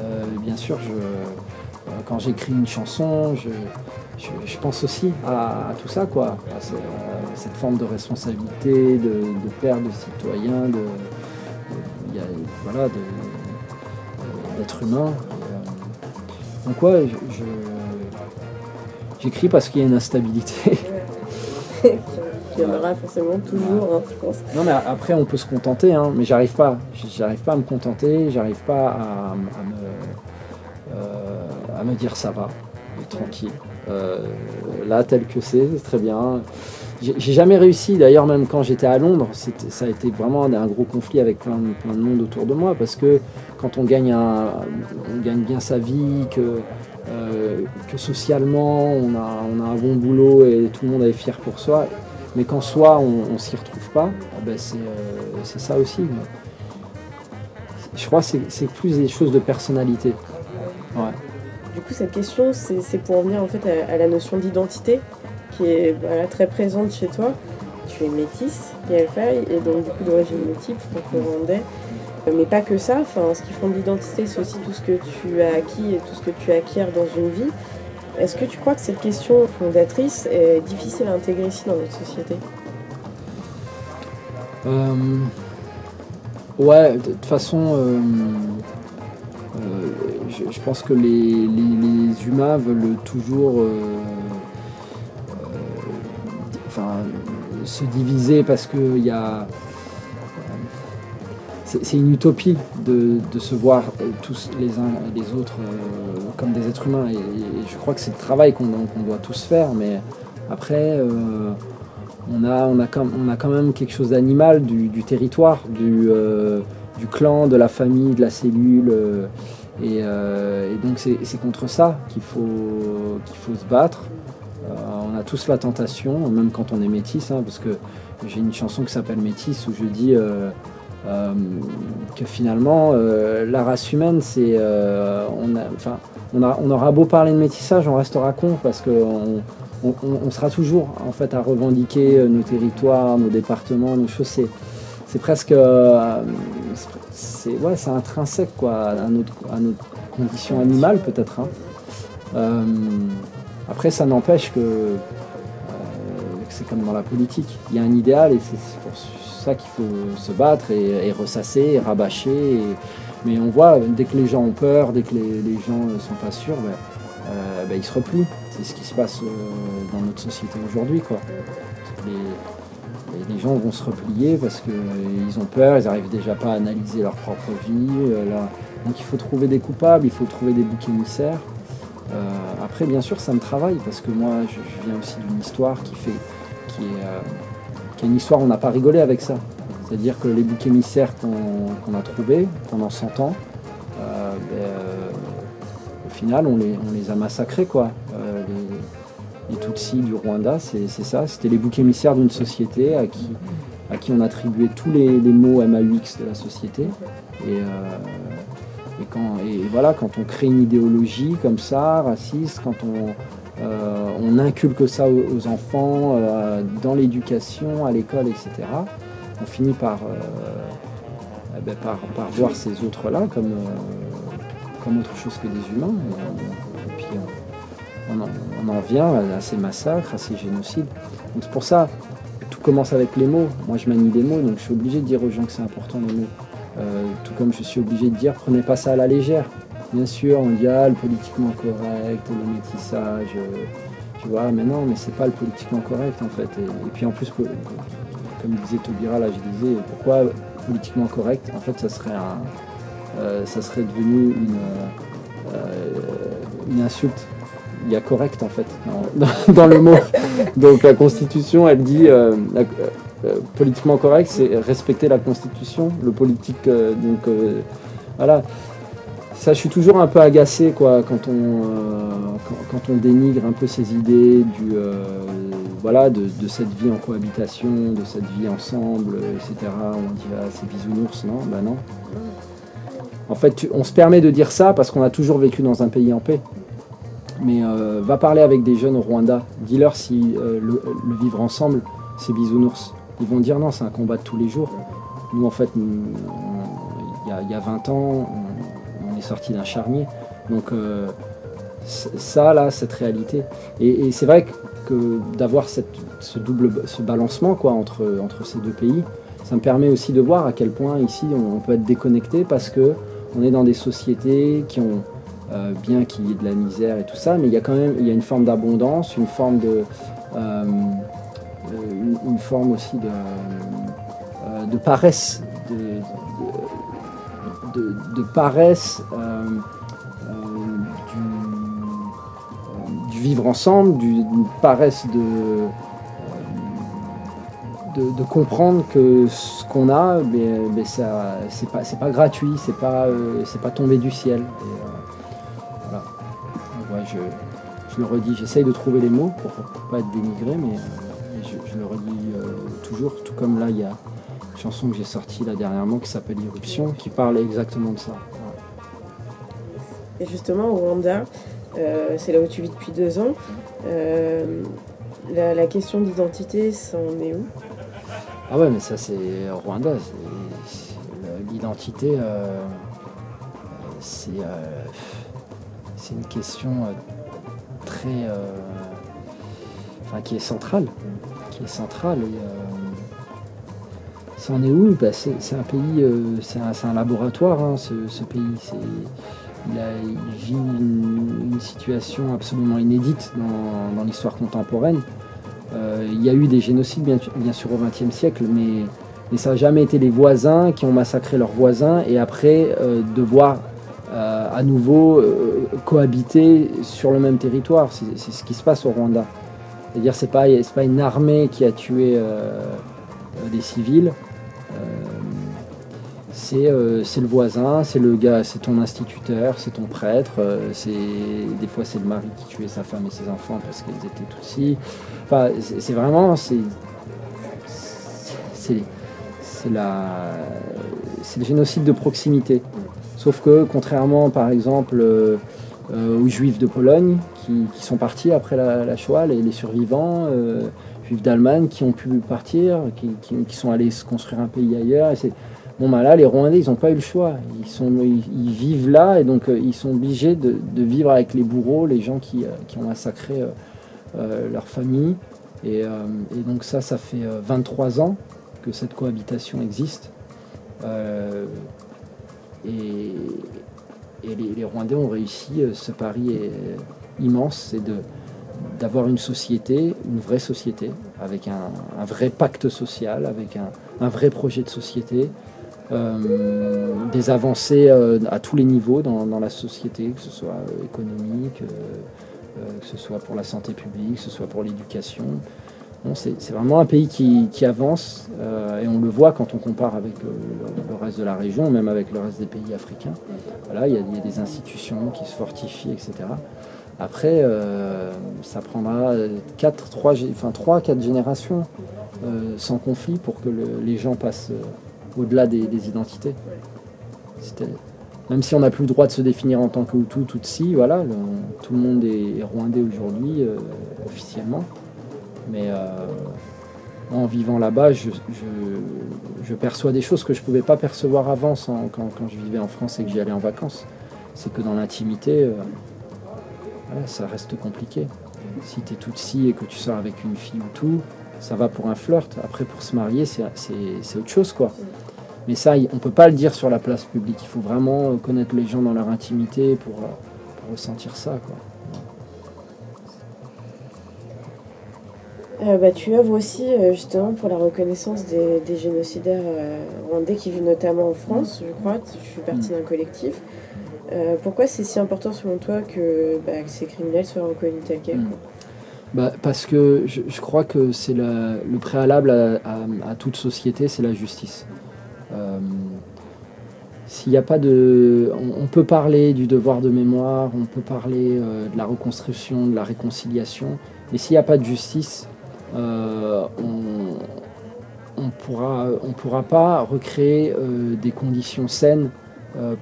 euh, bien sûr, je, euh, quand j'écris une chanson, je, je, je pense aussi à, à tout ça, quoi. À ce- à cette forme de responsabilité, de, de père, de citoyen, de, de- il y a- voilà, euh, d'être humain. Et, euh, donc ouais, je- j'écris parce qu'il y a une instabilité. Il y en aura forcément toujours, hein, je pense. Non mais après on peut se contenter, hein, mais j'arrive pas. J'arrive pas à me contenter, j'arrive pas à, à me, euh, dire ça va, tranquille. Euh, là tel que c'est, c'est très bien. J'ai jamais réussi, d'ailleurs même quand j'étais à Londres, ça a été vraiment un gros conflit avec plein, de- plein de monde autour de moi, parce que quand on gagne, un, on gagne bien sa vie, que, euh, que socialement on a, on a un bon boulot et tout le monde est fier pour soi, mais qu'en soi on, on s'y retrouve pas, ah ben, c'est euh, c'est ça aussi. Je crois que c'est- c'est plus des choses de personnalité. Ouais. Du coup, cette question, c'est c'est pour en venir en fait à, à la notion d'identité qui est voilà, très présente chez toi. Tu es métisse, Faye, et donc du coup d'origine multiple, franco-rwandais. Euh, Mais pas que ça, enfin, ce qui fonde l'identité, c'est aussi tout ce que tu as acquis et tout ce que tu acquiers dans une vie. Est-ce que tu crois que cette question fondatrice est difficile à intégrer ici dans notre société? Euh, ouais, de toute façon, euh, euh, je, pense que les, les- les humains veulent toujours enfin, se diviser parce qu'il y a. C'est une utopie de, se voir euh, tous les uns et les autres euh, comme des êtres humains. Et, je crois que c'est le travail qu'on doit tous faire, mais après. euh, on a, quand, même quelque chose d'animal du, territoire, du, clan, de la famille, de la cellule. et, donc c'est contre ça qu'il faut, se battre. On a tous la tentation, même quand on est métis, hein, parce que j'ai une chanson qui s'appelle Métis où je dis que finalement euh, la race humaine, c'est, euh, on, enfin, on, aura beau parler de métissage, on restera con parce que on, sera toujours en fait à revendiquer euh, nos territoires, nos départements, nos choses. C'est, presque, euh, c'est ouais, intrinsèque quoi à notre, condition animale peut-être. hein. Euh, après, ça n'empêche que, euh, c'est comme dans la politique. Il y a un idéal et c'est pour ça qu'il faut se battre et, ressasser, rabâcher. mais on voit dès que les gens ont peur, dès que les, gens ne sont pas sûrs, ben, euh, ben, ils se replient. C'est ce qui se passe euh, dans notre société aujourd'hui. quoi. Les, les- gens vont se replier parce qu'ils ont peur, ils n'arrivent déjà pas à analyser leur propre vie. euh. Donc il faut trouver des coupables, il faut trouver des boucs émissaires. Euh, après, bien sûr, ça me travaille parce que moi, je, viens aussi d'une histoire qui fait, qui est, euh, est une histoire on n'a pas rigolé avec ça. C'est-à-dire que les boucs émissaires qu'on a trouvés pendant 100 ans, euh, ben, euh, au final, on les, a massacrés, quoi. Euh, les, Tutsis du Rwanda, c'est ça. C'était les boucs émissaires d'une société à qui, on attribuait tous les, mots MAUX de la société. Et, quand, et voilà, quand on crée une idéologie comme ça, raciste, quand on, on inculque ça aux, enfants, euh, dans l'éducation, à l'école, etc., on finit par, euh, eh ben, par, voir ces autres-là comme, euh, autre chose que des humains. Et, puis on, en, vient à ces massacres, à ces génocides. C'est pour ça, tout commence avec les mots. Moi je manie des mots, donc je suis obligé de dire aux gens que c'est important les mots. Euh, tout comme je suis obligé de dire prenez pas ça à la légère. Bien sûr, on dit ah, le politiquement correct, le métissage, euh, tu vois, mais non, mais c'est pas le politiquement correct en fait. Et, puis en plus, comme disait Taubira, là je disais, pourquoi politiquement correct En fait, ça serait un, euh, ça serait devenu une, euh, une insulte. Il y a correct en fait dans, le mot. Donc la Constitution, elle dit politiquement correct, c'est respecter la Constitution. Le politique, donc voilà. Ça, je suis toujours un peu agacé quoi, quand, on, euh, quand, on dénigre un peu ces idées du, euh, voilà, de, cette vie en cohabitation, de cette vie ensemble, etc. On dit ah, c'est bisounours, non? Ben non. En fait, on se permet de dire ça parce qu'on a toujours vécu dans un pays en paix. mais euh, va parler avec des jeunes au Rwanda. Dis-leur si le, vivre ensemble, c'est bisounours. Ils vont dire non, c'est un combat de tous les jours. Nous, en fait, il y, a- il y a 20 ans, sorti d'un charnier. Donc, euh, ça, là, cette réalité. Et, c'est vrai que, d'avoir ce double ce balancement quoi, entre, entre ces deux pays, ça me permet aussi de voir à quel point ici on, peut être déconnecté parce que on est dans des sociétés qui ont, euh, bien qu'il y ait de la misère et tout ça, mais il y a quand même il y a une forme d'abondance, une forme de. euh, une, une forme aussi de, de paresse, de, paresse euh, euh, du, du vivre ensemble, paresse de, euh, comprendre que ce qu'on a, mais, mais ça, c'est pas, gratuit, c'est pas, euh, pas tombé du ciel. Euh, voilà. Je, je le redis, j'essaye de trouver les mots pour, pour pas être dénigré, mais euh, je, je le redis euh, toujours, tout comme là, il y a chanson que j'ai sortie là dernièrement qui s'appelle Irruption, qui parle exactement de ça. Et justement, au Rwanda, euh, c'est là où tu vis depuis deux ans. Euh, la, la question d'identité, ça en est où? Ah ouais, mais ça c'est Rwanda, l'identité, euh, c'est une question très, enfin qui est centrale, qui est centrale. Et, euh, ça en est où? Bah, c'est, un pays, euh, c'est un, laboratoire, hein, ce, ce pays. Il, vit une, situation absolument inédite dans, l'histoire contemporaine. Euh, il y a eu des génocides, bien, sûr, au XXe siècle, mais, ça n'a jamais été les voisins qui ont massacré leurs voisins et après euh, devoir à nouveau cohabiter sur le même territoire. C'est ce qui se passe au Rwanda. C'est-à-dire, c'est pas, c'est pas une armée qui a tué des civils. Euh, c'est le voisin, c'est le gars, c'est ton instituteur, c'est ton prêtre, euh, c'est des fois c'est le mari qui tuait sa femme et ses enfants parce qu'elles étaient tutsis. Enfin, c'est vraiment c'est le génocide de proximité. Sauf que contrairement par exemple euh, aux juifs de Pologne qui, sont partis après la, Shoah, les, survivants juifs d'Allemagne qui ont pu partir, qui, sont allés se construire un pays ailleurs. Bon, bah là, les Rwandais, ils n'ont pas eu le choix. Ils, vivent là et donc euh, ils sont obligés de, vivre avec les bourreaux, les gens qui, euh, ont massacré euh, leur famille. Et, donc ça, ça fait euh, 23 ans que cette cohabitation existe. Et les, Rwandais ont réussi ce pari est immense, c'est d'avoir une société, une vraie société, avec un, vrai pacte social, avec un, vrai projet de société, des avancées euh, à tous les niveaux dans, la société, que ce soit euh, économique, euh, euh, que ce soit pour la santé publique, que ce soit pour l'éducation. C'est vraiment un pays qui, avance euh, et on le voit quand on compare avec euh, le, reste de la région, même avec le reste des pays africains. Voilà, il y, a, des institutions qui se fortifient, etc. Après, euh, ça prendra 4, 3, enfin 3 4 générations euh, sans conflit pour que le- les gens passent euh, au-delà des, identités. Même si on n'a plus le droit de se définir en tant que Hutu, Tutsi, voilà, tout le monde est, rwandais aujourd'hui, euh, officiellement. Mais euh, en vivant là-bas, je, perçois des choses que je ne pouvais pas percevoir avant quand, je vivais en France et que j'y allais en vacances. C'est que dans l'intimité, euh, ça reste compliqué. Si tu es Tutsi et que tu sors avec une fille ou tout, ça va pour un flirt. Après, pour se marier, c'est autre chose, quoi. Mais ça, on peut pas le dire sur la place publique. Il faut vraiment connaître les gens dans leur intimité pour, euh, pour ressentir ça, quoi. Euh, bah, tu œuvres aussi euh, justement pour la reconnaissance des, des génocidaires euh, rwandais qui vivent notamment en France, je crois. Tu fais partie d'un collectif. Pourquoi c'est si important selon toi que, bah, que ces criminels soient reconnus tels quels Mm. quoi? Bah, parce que je, crois que c'est le préalable à, toute société, c'est la justice. Euh, S'il n'y a pas de... On, peut parler du devoir de mémoire, on peut parler euh, de la reconstruction, de la réconciliation, mais s'il n'y a pas de justice, euh, on ne pourra, pas recréer des conditions saines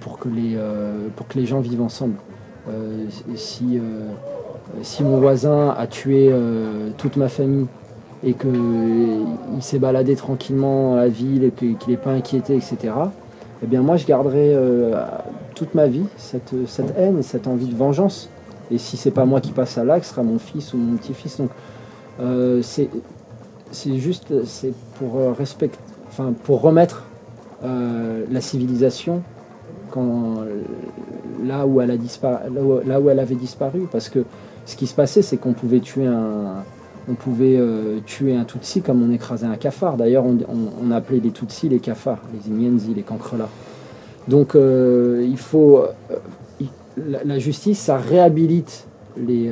pour, que les, gens vivent ensemble. Euh, si mon voisin a tué euh, toute ma famille et qu'il s'est baladé tranquillement à la ville et qu'il n'est pas inquiété, etc., eh bien moi je garderai euh, toute ma vie cette, haine et cette envie de vengeance. Et si c'est pas moi qui passe à l'acte, ce sera mon fils ou mon petit-fils. Donc euh, c'est juste pour euh, respect, enfin pour remettre euh, la civilisation là où elle là où elle avait disparu, parce que ce qui se passait, c'est qu'on pouvait tuer un, on pouvait euh, tuer un Tutsi comme on écrasait un cafard. D'ailleurs, on, appelait les Tutsis les cafards, les Inyenzi, les cancrelats. Donc, euh, il faut euh, la, justice, ça réhabilite les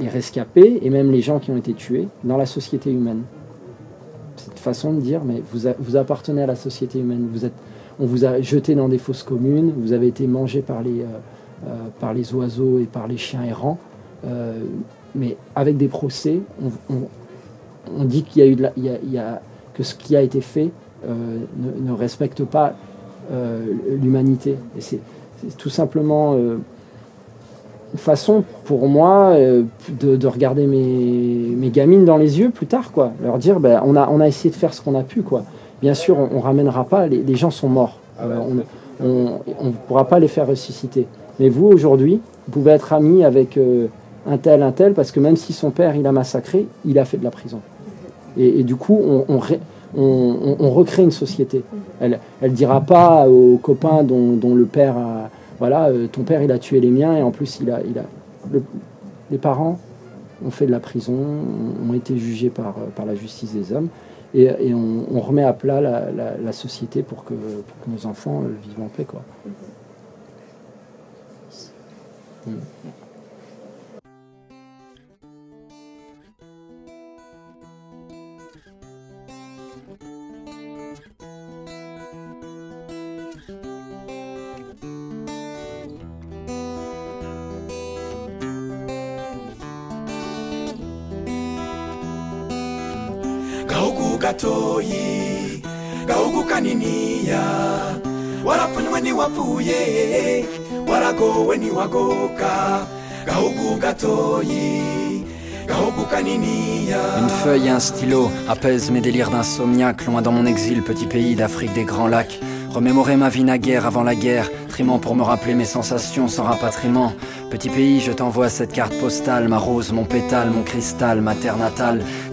les rescapés et même les gens qui ont été tués dans la société humaine. Cette façon de dire, mais vous, vous appartenez à la société humaine. Vous êtes, on vous a jeté dans des fosses communes. Vous avez été mangé par les par les oiseaux et par les chiens errants. Euh, mais avec des procès, on, on- on dit qu'il y a eu de la- il y a- il y a- que ce qui a été fait euh, ne, ne respecte pas euh, l'humanité. Et c'est c'est tout simplement euh, une façon pour moi euh, de, de regarder mes, mes gamines dans les yeux plus tard, quoi. Leur dire, ben, on, a, on a essayé de faire ce qu'on a pu, quoi. Bien sûr, on, on ramènera pas, les, les gens sont morts. Euh, on ne pourra pas les faire ressusciter. Mais vous, aujourd'hui, vous pouvez être amis avec euh, un tel, un tel, parce que même si son père, il a massacré, il a fait de la prison. Et, du coup, on, on, ré- on- on- on recrée une société. Elle ne dira pas aux copains dont, le père a... Voilà, euh, ton père, il a tué les miens, et en plus, il a... Il a le- les parents ont fait de la prison, ont été jugés par, euh, par la justice des hommes, et, on, remet à plat la, la- société pour que, pour que nos enfants vivent en paix. Quoi. Gahugu Une feuille et un stylo apaisent mes délires d'insomniaque, loin dans mon exil, petit pays d'Afrique des grands lacs. Remémorer ma vie naguère avant la guerre, trimant pour me rappeler mes sensations sans rapatriement. Petit pays, je t'envoie cette carte postale, ma rose, mon pétale, mon cristal, ma terre natale.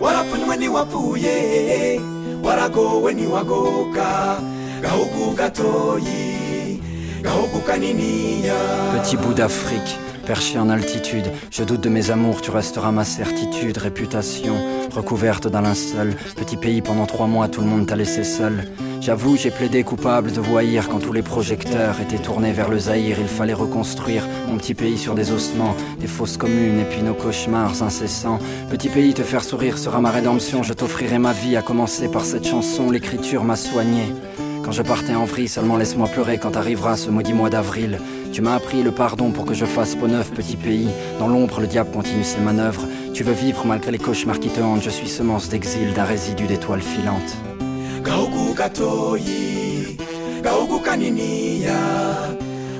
Warapfunywe ntiwapfuye waragowe ntiwagoka gahugu gatoyi gahugu kaniniya. Petit bout d'Afrique, perché en altitude, je doute de mes amours, tu resteras ma certitude, réputation, recouverte d'un linceul. Petit pays, pendant trois mois, tout le monde t'a laissé seul. J'avoue, j'ai plaidé coupable de voyir quand tous les projecteurs étaient tournés vers le Zaïre. Il fallait reconstruire mon petit pays sur des ossements, des fausses communes et puis nos cauchemars incessants. Petit pays, te faire sourire sera ma rédemption. Je t'offrirai ma vie, à commencer par cette chanson. L'écriture m'a soigné. Quand je partais en vrille, seulement laisse-moi pleurer quand arrivera ce maudit mois d'avril. Tu m'as appris le pardon pour que je fasse peau neuf, petit pays. Dans l'ombre, le diable continue ses manœuvres. Tu veux vivre malgré les cauchemars qui te hantent. Je suis semence d'exil d'un résidu d'étoiles filantes. gahugu gatoyi gahugu kaniniya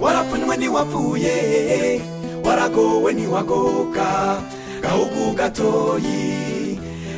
warapfunywe ntiwapfuye waragowe ntiwagoka gahugu gatoyi gahugu kaniniya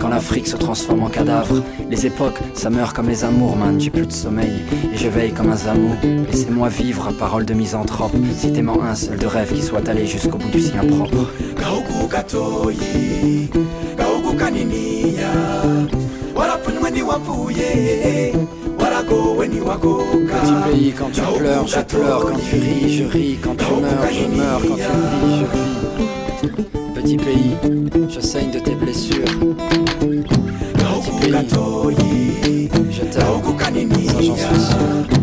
Quand l'Afrique se transforme en cadavre. Les époques, ça meurt comme les amours, man. J'ai plus de sommeil et je veille comme un zamou. Laissez-moi vivre, parole de misanthrope. Citez-moi un seul de rêve qui soit allé jusqu'au bout du sien propre. Petit pays, quand tu pleures, je pleure. Quand tu ris, je ris. Quand tu meurs, je meurs. Quand tu vis, je vis. Petit pays, je saigne de tes blessures. Kauku pays. Je t'aime, j'en.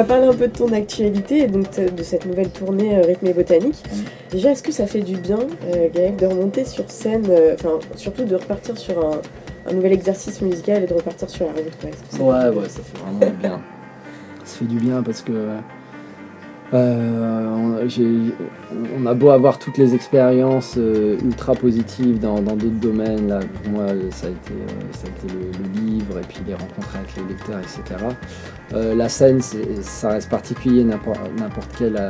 On va parler un peu de ton actualité et donc de cette nouvelle tournée euh, rythme et botanique. Déjà, est-ce que ça fait du bien, euh, Gaël, de remonter sur scène, euh, enfin surtout de repartir sur un, un nouvel exercice musical et de repartir sur la route Ouais, ouais, ça fait vraiment du bien. Ça fait du bien parce que euh, on, a beau avoir toutes les expériences euh, ultra positives dans d'autres domaines. Là, pour moi, ça a été, euh, le, livre et puis les rencontres avec les lecteurs, etc. La scène, ça reste particulier. N'importe quel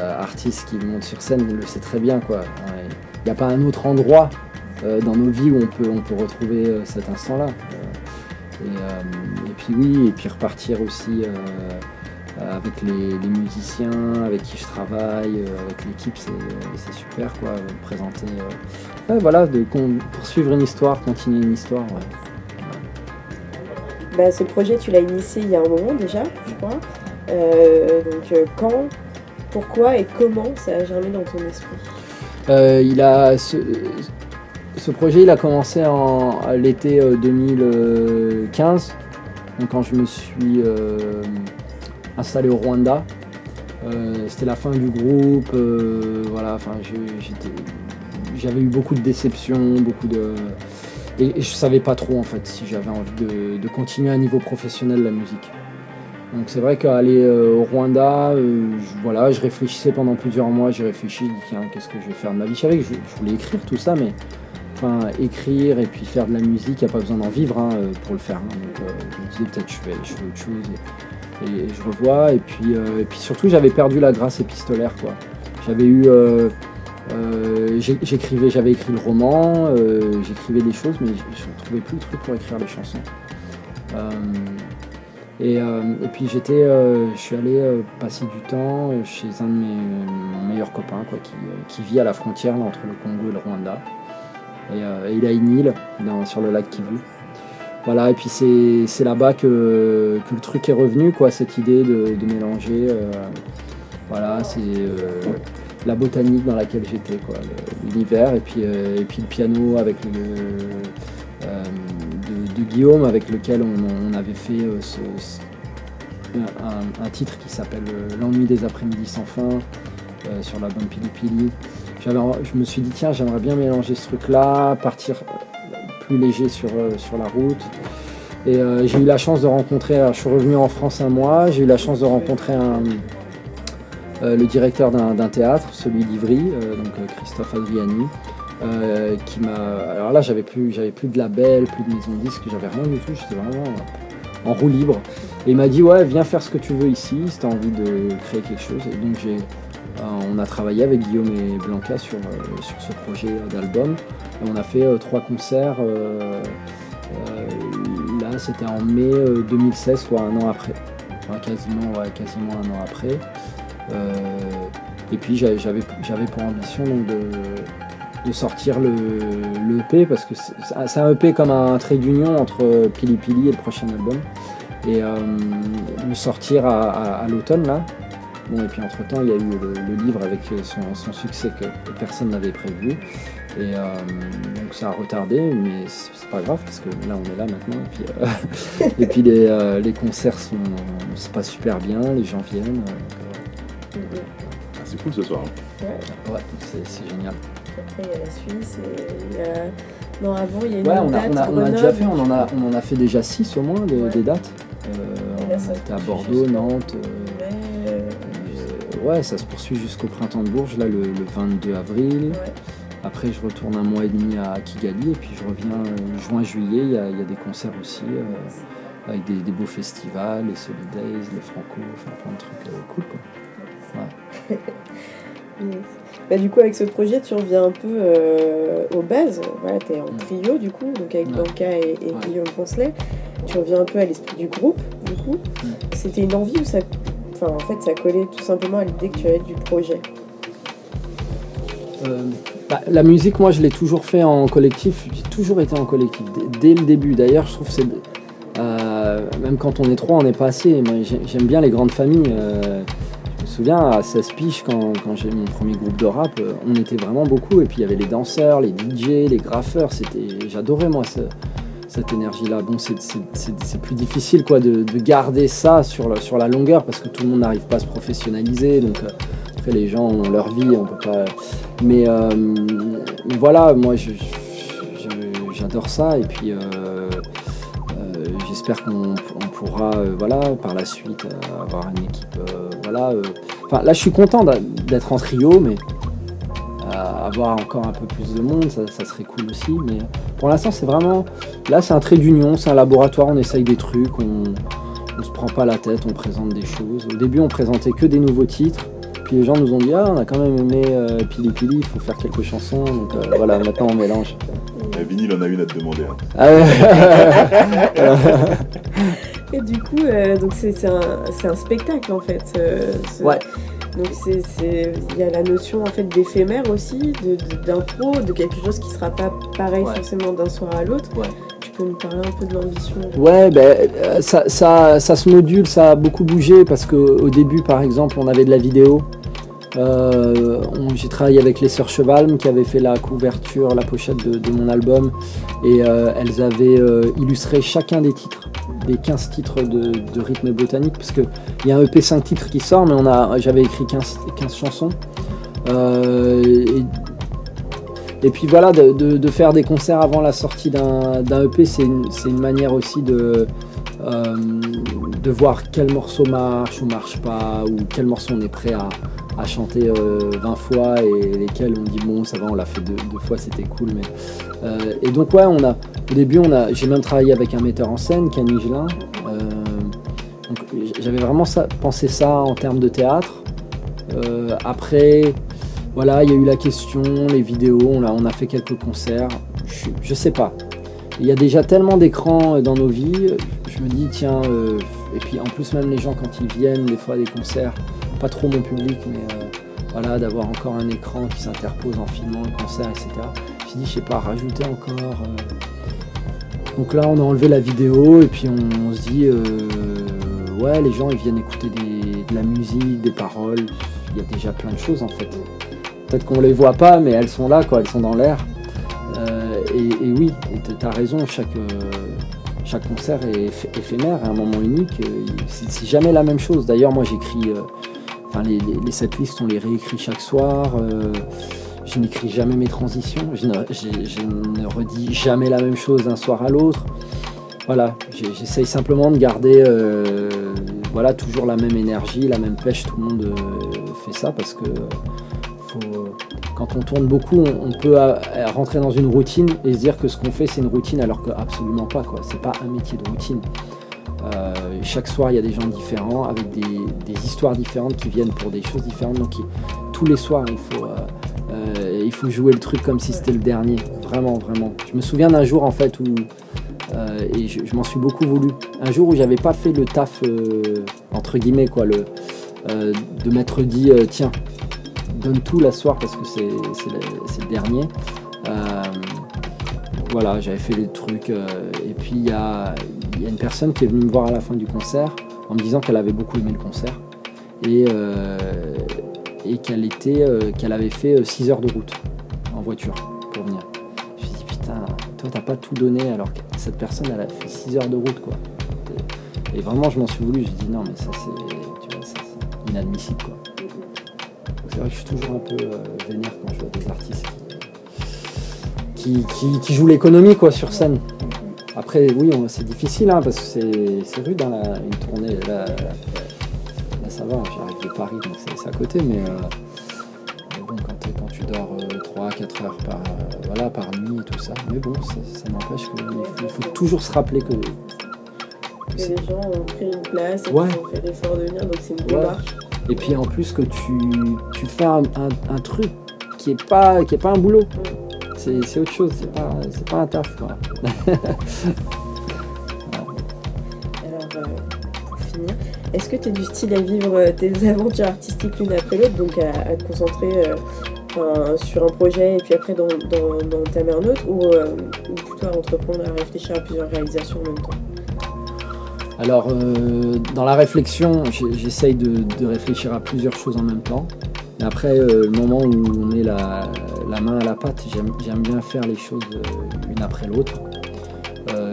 artiste qui monte sur scène le sait très bien. Il n'y a pas un autre endroit dans nos vies où on peut, retrouver cet instant-là. Et, puis oui, et puis repartir aussi avec les, les musiciens avec qui je travaille, euh, avec l'équipe, c'est euh, c'est super quoi. euh, Présenter, euh, ouais, voilà, de poursuivre une histoire, continuer une histoire. ouais. Bah, ce projet, tu l'as initié il y a un moment déjà, je crois. Euh, donc euh, quand, pourquoi et comment ça a germé dans ton esprit? Euh, il a ce, ce projet, il a commencé en l'été euh, 2015, donc quand je me suis euh, installé au Rwanda. Euh, C'était la fin du groupe, euh, voilà. Enfin, j'avais eu beaucoup de déceptions, beaucoup de et, et je savais pas trop en fait si j'avais envie de, continuer à niveau professionnel la musique. Donc c'est vrai qu'aller euh, au Rwanda, je, voilà, je réfléchissais pendant plusieurs mois, j'ai réfléchi, dis tiens qu'est-ce que je vais faire de ma vie? Je je, voulais écrire tout ça, mais enfin écrire et puis faire de la musique, il n'y a pas besoin d'en vivre hein, pour le faire. hein. Donc je me disais peut-être je fais, je fais autre chose et je revois. Et puis, euh, et puis surtout j'avais perdu la grâce épistolaire quoi. J'avais eu euh, euh, j'écrivais, j'avais écrit le roman, j'écrivais des choses, mais je ne trouvais plus le truc pour écrire les chansons. Et, puis j'étais, je suis allé passer du temps chez un de mes meilleurs copains quoi, qui, vit à la frontière là, entre le Congo et le Rwanda. Et, il a une île sur le lac Kivu. Voilà, et puis c'est là-bas que, le truc est revenu, quoi, cette idée de, mélanger. euh, voilà, c'est euh, la botanique dans laquelle j'étais, quoi, l'univers, et puis, euh, et puis le piano avec le, de, Guillaume, avec lequel on, avait fait un, titre qui s'appelle L'ennui des après-midi sans fin sur l'album Pili Pili. Je me suis dit, tiens, j'aimerais bien mélanger ce truc-là, partir plus léger sur, euh, sur la route. Et euh, j'ai eu la chance de rencontrer, alors, je suis revenu en France un mois, j'ai eu la chance de rencontrer euh, le directeur d'un théâtre, celui d'Ivry, euh, donc euh, Christophe Adriani, euh, qui m'a. Alors là, j'avais plus, plus de label, plus de maison de disque, j'avais rien du tout, j'étais vraiment euh, en roue libre. Et il m'a dit ouais, viens faire ce que tu veux ici, si tu as envie de créer quelque chose. Et donc j'ai, euh, on a travaillé avec Guillaume et Blanca sur, euh, sur ce projet d'album. On a fait euh, trois concerts. euh, euh, là, c'était en mai euh, 2016, soit un an après. Quasiment, un an après. Et puis j'avais pour ambition de, sortir le, EP parce que c'est un EP comme un trait d'union entre Pili Pili et le prochain album. Et euh, le sortir à, l'automne là. Et puis entre temps, il y a eu le, livre avec son succès que personne n'avait prévu. Et euh, donc ça a retardé, mais c'est pas grave parce que là on est là maintenant. Et puis, euh, et puis les, euh, les concerts sont, se passent super bien, les gens viennent. euh, Ah, c'est cool ce soir. hein. Ouais. ouais, c'est c'est génial. Après, il y a la Suisse. et il y a... Non, avant, il y a une Ouais, on a, date on a- on a déjà fait, on en a, on en a fait déjà 6 au moins de- Ouais. des dates. Euh, là, on était à Bordeaux, Nantes. euh, euh, euh, ouais, ça se poursuit jusqu'au printemps de Bourges, là le, le 22 avril. ouais. Après, je retourne un mois et demi à Kigali et puis je reviens euh, juin-juillet. Il y, a il y a des concerts aussi euh, avec des, des beaux festivals, les Solidays, les Franco, enfin plein de trucs euh, cool quoi. Yes. Bah, du coup, avec ce projet, tu reviens un peu euh, aux bases. Voilà, tu es en Mm. trio, du coup, donc avec. Blanca et, et Ouais. Guillaume Poncelet. Tu reviens un peu à l'esprit du groupe, du coup. Mm. C'était une envie ou ça. Enfin, en fait, ça collait tout simplement à l'idée que tu avais du projet? Euh, bah, la musique, moi, je l'ai toujours fait en collectif. J'ai toujours été en collectif dès, le début. D'ailleurs, je trouve que c'est euh, même quand on est trois, on n'est pas assez. J'aime bien les grandes familles. Euh, je me souviens à 16 piges quand, j'ai mon premier groupe de rap, euh, on était vraiment beaucoup. Et puis il y avait les danseurs, les DJ, les graffeurs. J'adorais moi ce- cette énergie-là. Bon, c'est, plus difficile quoi de, de garder ça sur la, longueur parce que tout le monde n'arrive pas à se professionnaliser. Les gens ont leur vie, on peut pas. Mais, euh, voilà, moi j'adore ça et puis euh, euh, j'espère qu'on on pourra voilà, par la suite avoir une équipe. voilà. Enfin, là je suis content d'être en trio, mais avoir encore un peu plus de monde, ça, ça serait cool aussi. Mais pour l'instant, c'est vraiment. Là, c'est un trait d'union, c'est un laboratoire, on essaye des trucs, on, on se prend pas la tête, on présente des choses. Au début, on présentait que des nouveaux titres. Puis les gens nous ont dit ah on a quand même aimé euh, Pili Pili, il faut faire quelques chansons. Donc euh, voilà, maintenant on mélange. Euh, Vinyle en a une à te demander. hein. Ah ouais. Et du coup, euh, donc c'est c'est un, c'est un spectacle en fait. euh, ce- Ouais. Donc c'est c'est- il y a la notion en fait d'éphémère aussi, de- de- d'impro, de, quelque chose qui sera pas pareil Ouais. forcément d'un soir à l'autre. Ouais. Ouais, ben, euh, ça, ça, ça se module, ça a beaucoup bougé parce qu'au début, par exemple, on avait de la vidéo. Euh, J'ai travaillé avec les Sœurs Chevalme qui avaient fait la couverture, la pochette de, mon album et euh, elles avaient illustré chacun des titres, des 15 titres de, rythme botanique parce qu'il y a un EP 5 titres qui sort, mais j'avais écrit 15, 15 chansons. Et puis voilà, de, faire des concerts avant la sortie d'un EP, c'est une, manière aussi de, euh, de voir quel morceau marche ou marche pas, ou quel morceau on est prêt à, à chanter euh, 20 fois et lesquels on dit bon ça va on l'a fait deux, fois c'était cool mais euh, et donc ouais on a au début on a j'ai même travaillé avec un metteur en scène euh, donc j'avais vraiment pensé ça en termes de théâtre. Euh, après voilà il y a eu la question les vidéos on a, fait quelques concerts je, sais pas il y a déjà tellement d'écrans dans nos vies je me dis tiens euh, et puis en plus même les gens quand ils viennent des fois à des concerts pas trop mon public, mais euh, voilà, d'avoir encore un écran qui s'interpose en filmant le concert, etc. Je me dit, je sais pas, rajouter encore. euh. Donc là, on a enlevé la vidéo et puis on, se dit, euh, ouais, les gens ils viennent écouter de la musique, des paroles. Il y a déjà plein de choses en fait. Peut-être qu'on les voit pas, mais elles sont là, quoi, elles sont dans l'air. Euh, et, oui, tu as raison, chaque, euh, chaque concert est éph- éphémère, à un moment unique. c'est jamais la même chose. D'ailleurs, moi j'écris. euh, Enfin, les, les, setlists, on les réécrit chaque soir. je n'écris jamais mes transitions. Je ne, redis jamais la même chose d'un soir à l'autre. Voilà, j'essaye simplement de garder voilà, toujours la même énergie, la même pêche. Tout le monde fait ça parce que quand on tourne beaucoup, on, peut euh, rentrer dans une routine et se dire que ce qu'on fait, c'est une routine alors que absolument pas. quoi. C'est pas un métier de routine. Euh, chaque soir, il y a des gens différents avec des, histoires différentes qui viennent pour des choses différentes. Donc, tous les soirs, il faut, euh, il faut jouer le truc comme si c'était le dernier. Vraiment, vraiment. Je me souviens d'un jour en fait où, et je, je m'en suis beaucoup voulu, un jour où j'avais pas fait le taf entre guillemets quoi, le, de m'être dit tiens, donne tout la soir parce que c'est le, dernier. Euh, voilà, j'avais fait les trucs. euh, et puis il y a, une personne qui est venue me voir à la fin du concert en me disant qu'elle avait beaucoup aimé le concert et, euh, qu'elle était, qu'elle avait fait 6 heures de route en voiture pour venir. vois, t'as pas tout donné alors que cette personne, elle a fait 6 heures de route, quoi. Et, vraiment, je m'en suis voulu. Je dis non, mais ça, c'est inadmissible, quoi. Donc, C'est vrai que je suis toujours un peu euh, vénère quand je vois des artistes qui, qui, qui jouent l'économie, quoi, sur scène. Après, oui, c'est difficile, hein, parce que c'est, rude, hein, la- une tournée. Là, ça va, j'arrive de Paris, donc c'est, à côté, mais. euh, bon, quand, tu dors 3-4 heures par, euh, voilà, par nuit et tout ça. Mais bon, ça, n'empêche qu'il faut, toujours se rappeler que. Que les gens ont pris une place et Ouais. qu'ils ont fait l'effort de venir, donc c'est une Ouais. Et puis en plus que tu, tu fais un, un- truc qui est pas, qui est pas un boulot. C'est, autre chose, c'est pas, pas un taf. Quoi. Alors, euh, pour finir, est-ce que tu es du style à vivre euh, tes aventures artistiques l'une après l'autre, donc à, te concentrer euh, sur un projet et puis après dans, dans, dans entamer un autre, ou, ou plutôt à entreprendre à réfléchir à plusieurs réalisations en même temps? Alors, euh, dans la réflexion, j'essaye de, réfléchir à plusieurs choses en même temps. Mais après, euh, le moment où on met la, main à la pâte, j'aime bien faire les choses euh, une après l'autre. Euh,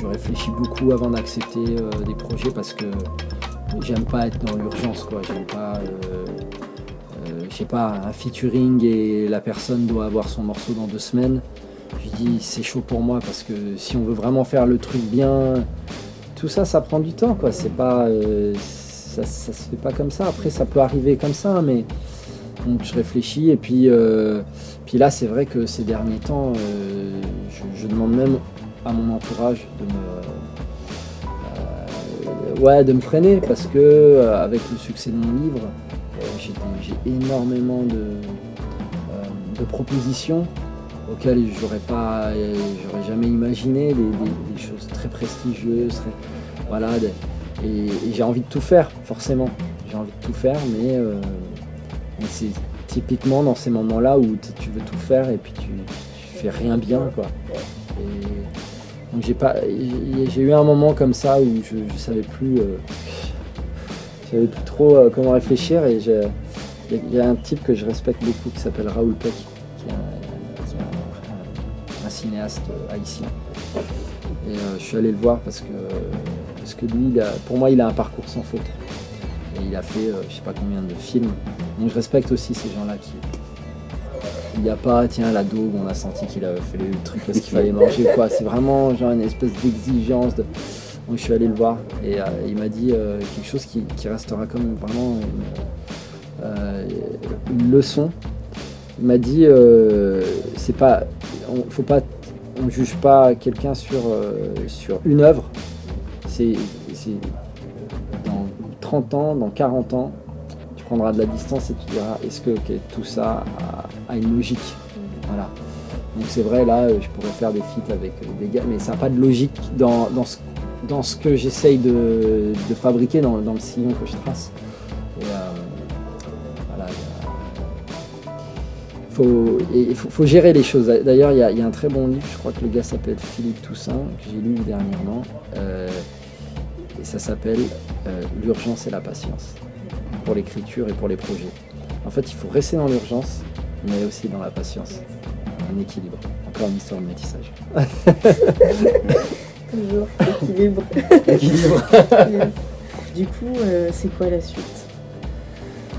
je, réfléchis beaucoup avant d'accepter des projets parce que j'aime pas être dans l'urgence. quoi. J'aime je sais pas, un featuring et la personne doit avoir son morceau dans deux semaines. Je dis c'est chaud pour moi parce que si on veut vraiment faire le truc bien, tout ça, ça prend du temps, euh, ça, ça se fait pas comme ça. Après, ça peut arriver comme ça, mais donc je réfléchis et puis, euh, puis là, c'est vrai que ces derniers temps, euh, je, demande même à mon entourage de me, ouais, de me freiner parce que euh, avec le succès de mon livre, j'ai énormément de propositions auxquelles j'aurais pas, j'aurais jamais imaginé, des, choses très prestigieuses, très- voilà, et, j'ai envie de tout faire, forcément. J'ai envie de tout faire, mais, euh, c'est typiquement dans ces moments-là où tu veux tout faire et puis tu, tu fais rien bien, quoi. Donc j'ai pas, j'ai eu un moment comme ça où je, je savais plus, euh, savais plus trop euh, comment réfléchir et il y, a- un type que je respecte beaucoup qui s'appelle Raoul Peck, cinéaste euh, haïtien. Et euh, je suis allé le voir parce que, parce que lui, il a- pour moi, il a un parcours sans faute. Et il a fait, euh, je sais pas combien de films. Donc je respecte aussi ces gens-là qui. Il n'y a pas, tiens, la daube, on a senti qu'il a fait le truc parce qu'il fallait manger quoi. C'est vraiment genre une espèce d'exigence. De... Donc je suis allé le voir et il m'a dit quelque chose qui, restera comme vraiment une, leçon. Il m'a dit, c'est pas, on, faut pas, on juge pas quelqu'un sur, euh, sur une œuvre. C'est, dans 30 ans, dans 40 ans, tu prendras de la distance et tu diras, est-ce que tout ça a, une logique? Voilà. Donc c'est vrai, là, je pourrais faire des feats avec euh, des gars, mais ça n'a pas de logique dans, dans, ce, dans ce que j'essaye de, de fabriquer, dans, dans le sillon que je trace. Faut, et il faut, faut gérer les choses. D'ailleurs, il y, a- il y a un très bon livre, je crois que le gars s'appelle Philippe Toussaint, que j'ai lu dernièrement. euh, et ça s'appelle euh, L'urgence et la patience pour l'écriture et pour les projets. En fait, il faut rester dans l'urgence, mais aussi dans la patience. Un équilibre. Encore une histoire de métissage. Toujours équilibre. Équilibre. du coup, euh, c'est quoi la suite?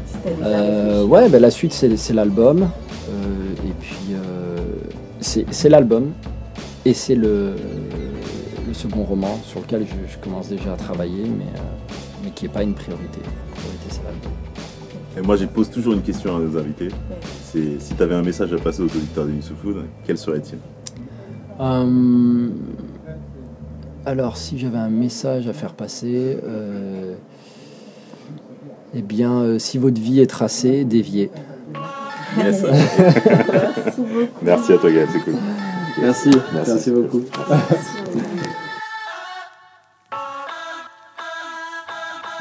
Si Euh, ouais, bah, la suite, c'est c'est l'album. Euh, et puis, euh, c'est l'album. Et c'est le, le second roman sur lequel je, je commence déjà à travailler, mais, euh, mais qui n'est pas une priorité. La priorité, c'est l'album. Et moi, je pose toujours une question à nos invités. C'est si tu avais un message à passer aux auditeurs de Food, quel serait-il? Euh, alors, si j'avais un message à faire passer, euh, eh bien, euh, si votre vie est tracée, déviez. Yes. Merci beaucoup. Merci à toi, Gaël, c'est cool. Merci, Merci. merci beaucoup.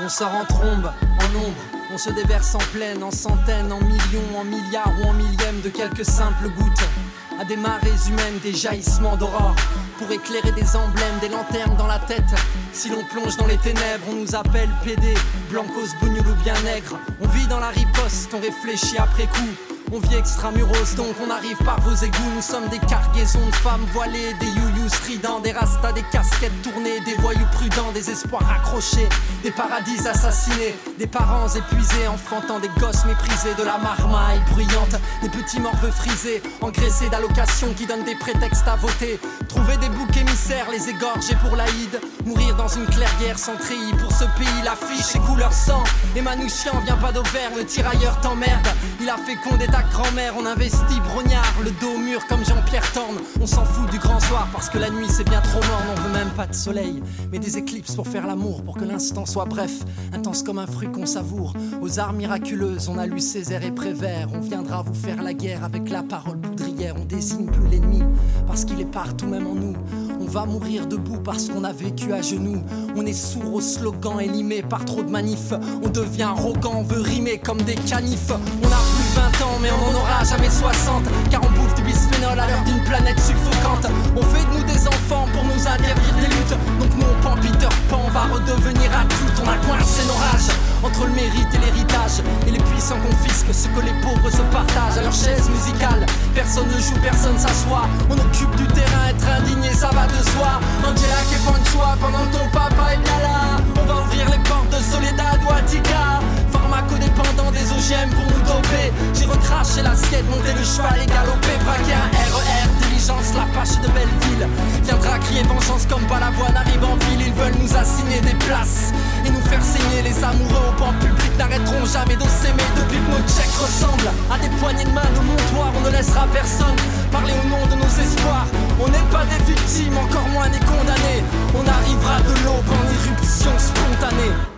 On sort en trombe, en ombre, on se déverse en pleine, en centaines, en millions, en milliards ou en millièmes de quelques simples gouttes. À des marées humaines, des jaillissements d'aurore, pour éclairer des emblèmes, des lanternes dans la tête. Si l'on plonge dans les ténèbres, on nous appelle PD, blancos, bougnoul ou bien nègre. On vit dans la riposte, on réfléchit après coup. On vit extramuros, donc on arrive par vos égouts. Nous sommes des cargaisons de femmes voilées, des stridents, des rastas, des casquettes tournées, des voyous prudents, des espoirs accrochés, des paradis assassinés, des parents épuisés, enfantant des gosses méprisés, de la marmaille bruyante, des petits morveux frisés, engraissés d'allocations qui donnent des prétextes à voter. Trouver des boucs émissaires, les égorger pour l'Aïd, mourir dans une clairière sans treillis pour ce pays, l'affiche et couleur sang. Manouchian vient pas d'Auvergne, le tirailleur t'emmerde. Il a fécondé ta grand-mère, on investit brognard, le dos au mur comme Jean-Pierre Torne. On s'en fout du grand soir parce que la nuit c'est bien trop mort, on veut même pas de soleil, mais des éclipses pour faire l'amour, pour que l'instant soit bref, intense comme un fruit qu'on savoure. Aux arts miraculeuses, on a lu Césaire et Prévert, on viendra vous faire la guerre avec la parole poudrière, on désigne plus l'ennemi parce qu'il est partout même en nous. On va mourir debout parce qu'on a vécu à genoux. On est sourd aux slogans élimés par trop de manifs. On devient arrogant, on veut rimer comme des canifs. On a 20 ans, mais on en aura jamais 60. Car on bouffe du bisphénol à l'heure d'une planète suffocante. On fait de nous des enfants pour nous interdire des luttes. Donc nous on prend Peter Pan, va redevenir adulte. On a coincé nos rages entre le mérite et l'héritage. Et les puissants confisquent ce que les pauvres se partagent à leur chaise musicale. Personne ne joue, personne s'assoit. On occupe du terrain, être indigné, ça va de soi. Angela qui est de choix pendant que ton papa est bien là. On va ouvrir les portes de Soledad ou Attica codépendant des OGM pour nous doper. J'ai recraché l'assiette, monté le cheval et galopé. Braqué un RER, diligence, la pâche de Belleville. Viendra crier vengeance comme pas la voix arrive en ville. Ils veulent nous assigner des places et nous faire saigner Les amoureux au banc public n'arrêteront jamais de s'aimer Depuis que nos tchèques ressemblent à des poignées de main de montoir On ne laissera personne parler au nom de nos espoirs. On n'est pas des victimes, encore moins des condamnés. On arrivera de l'aube en éruption spontanée.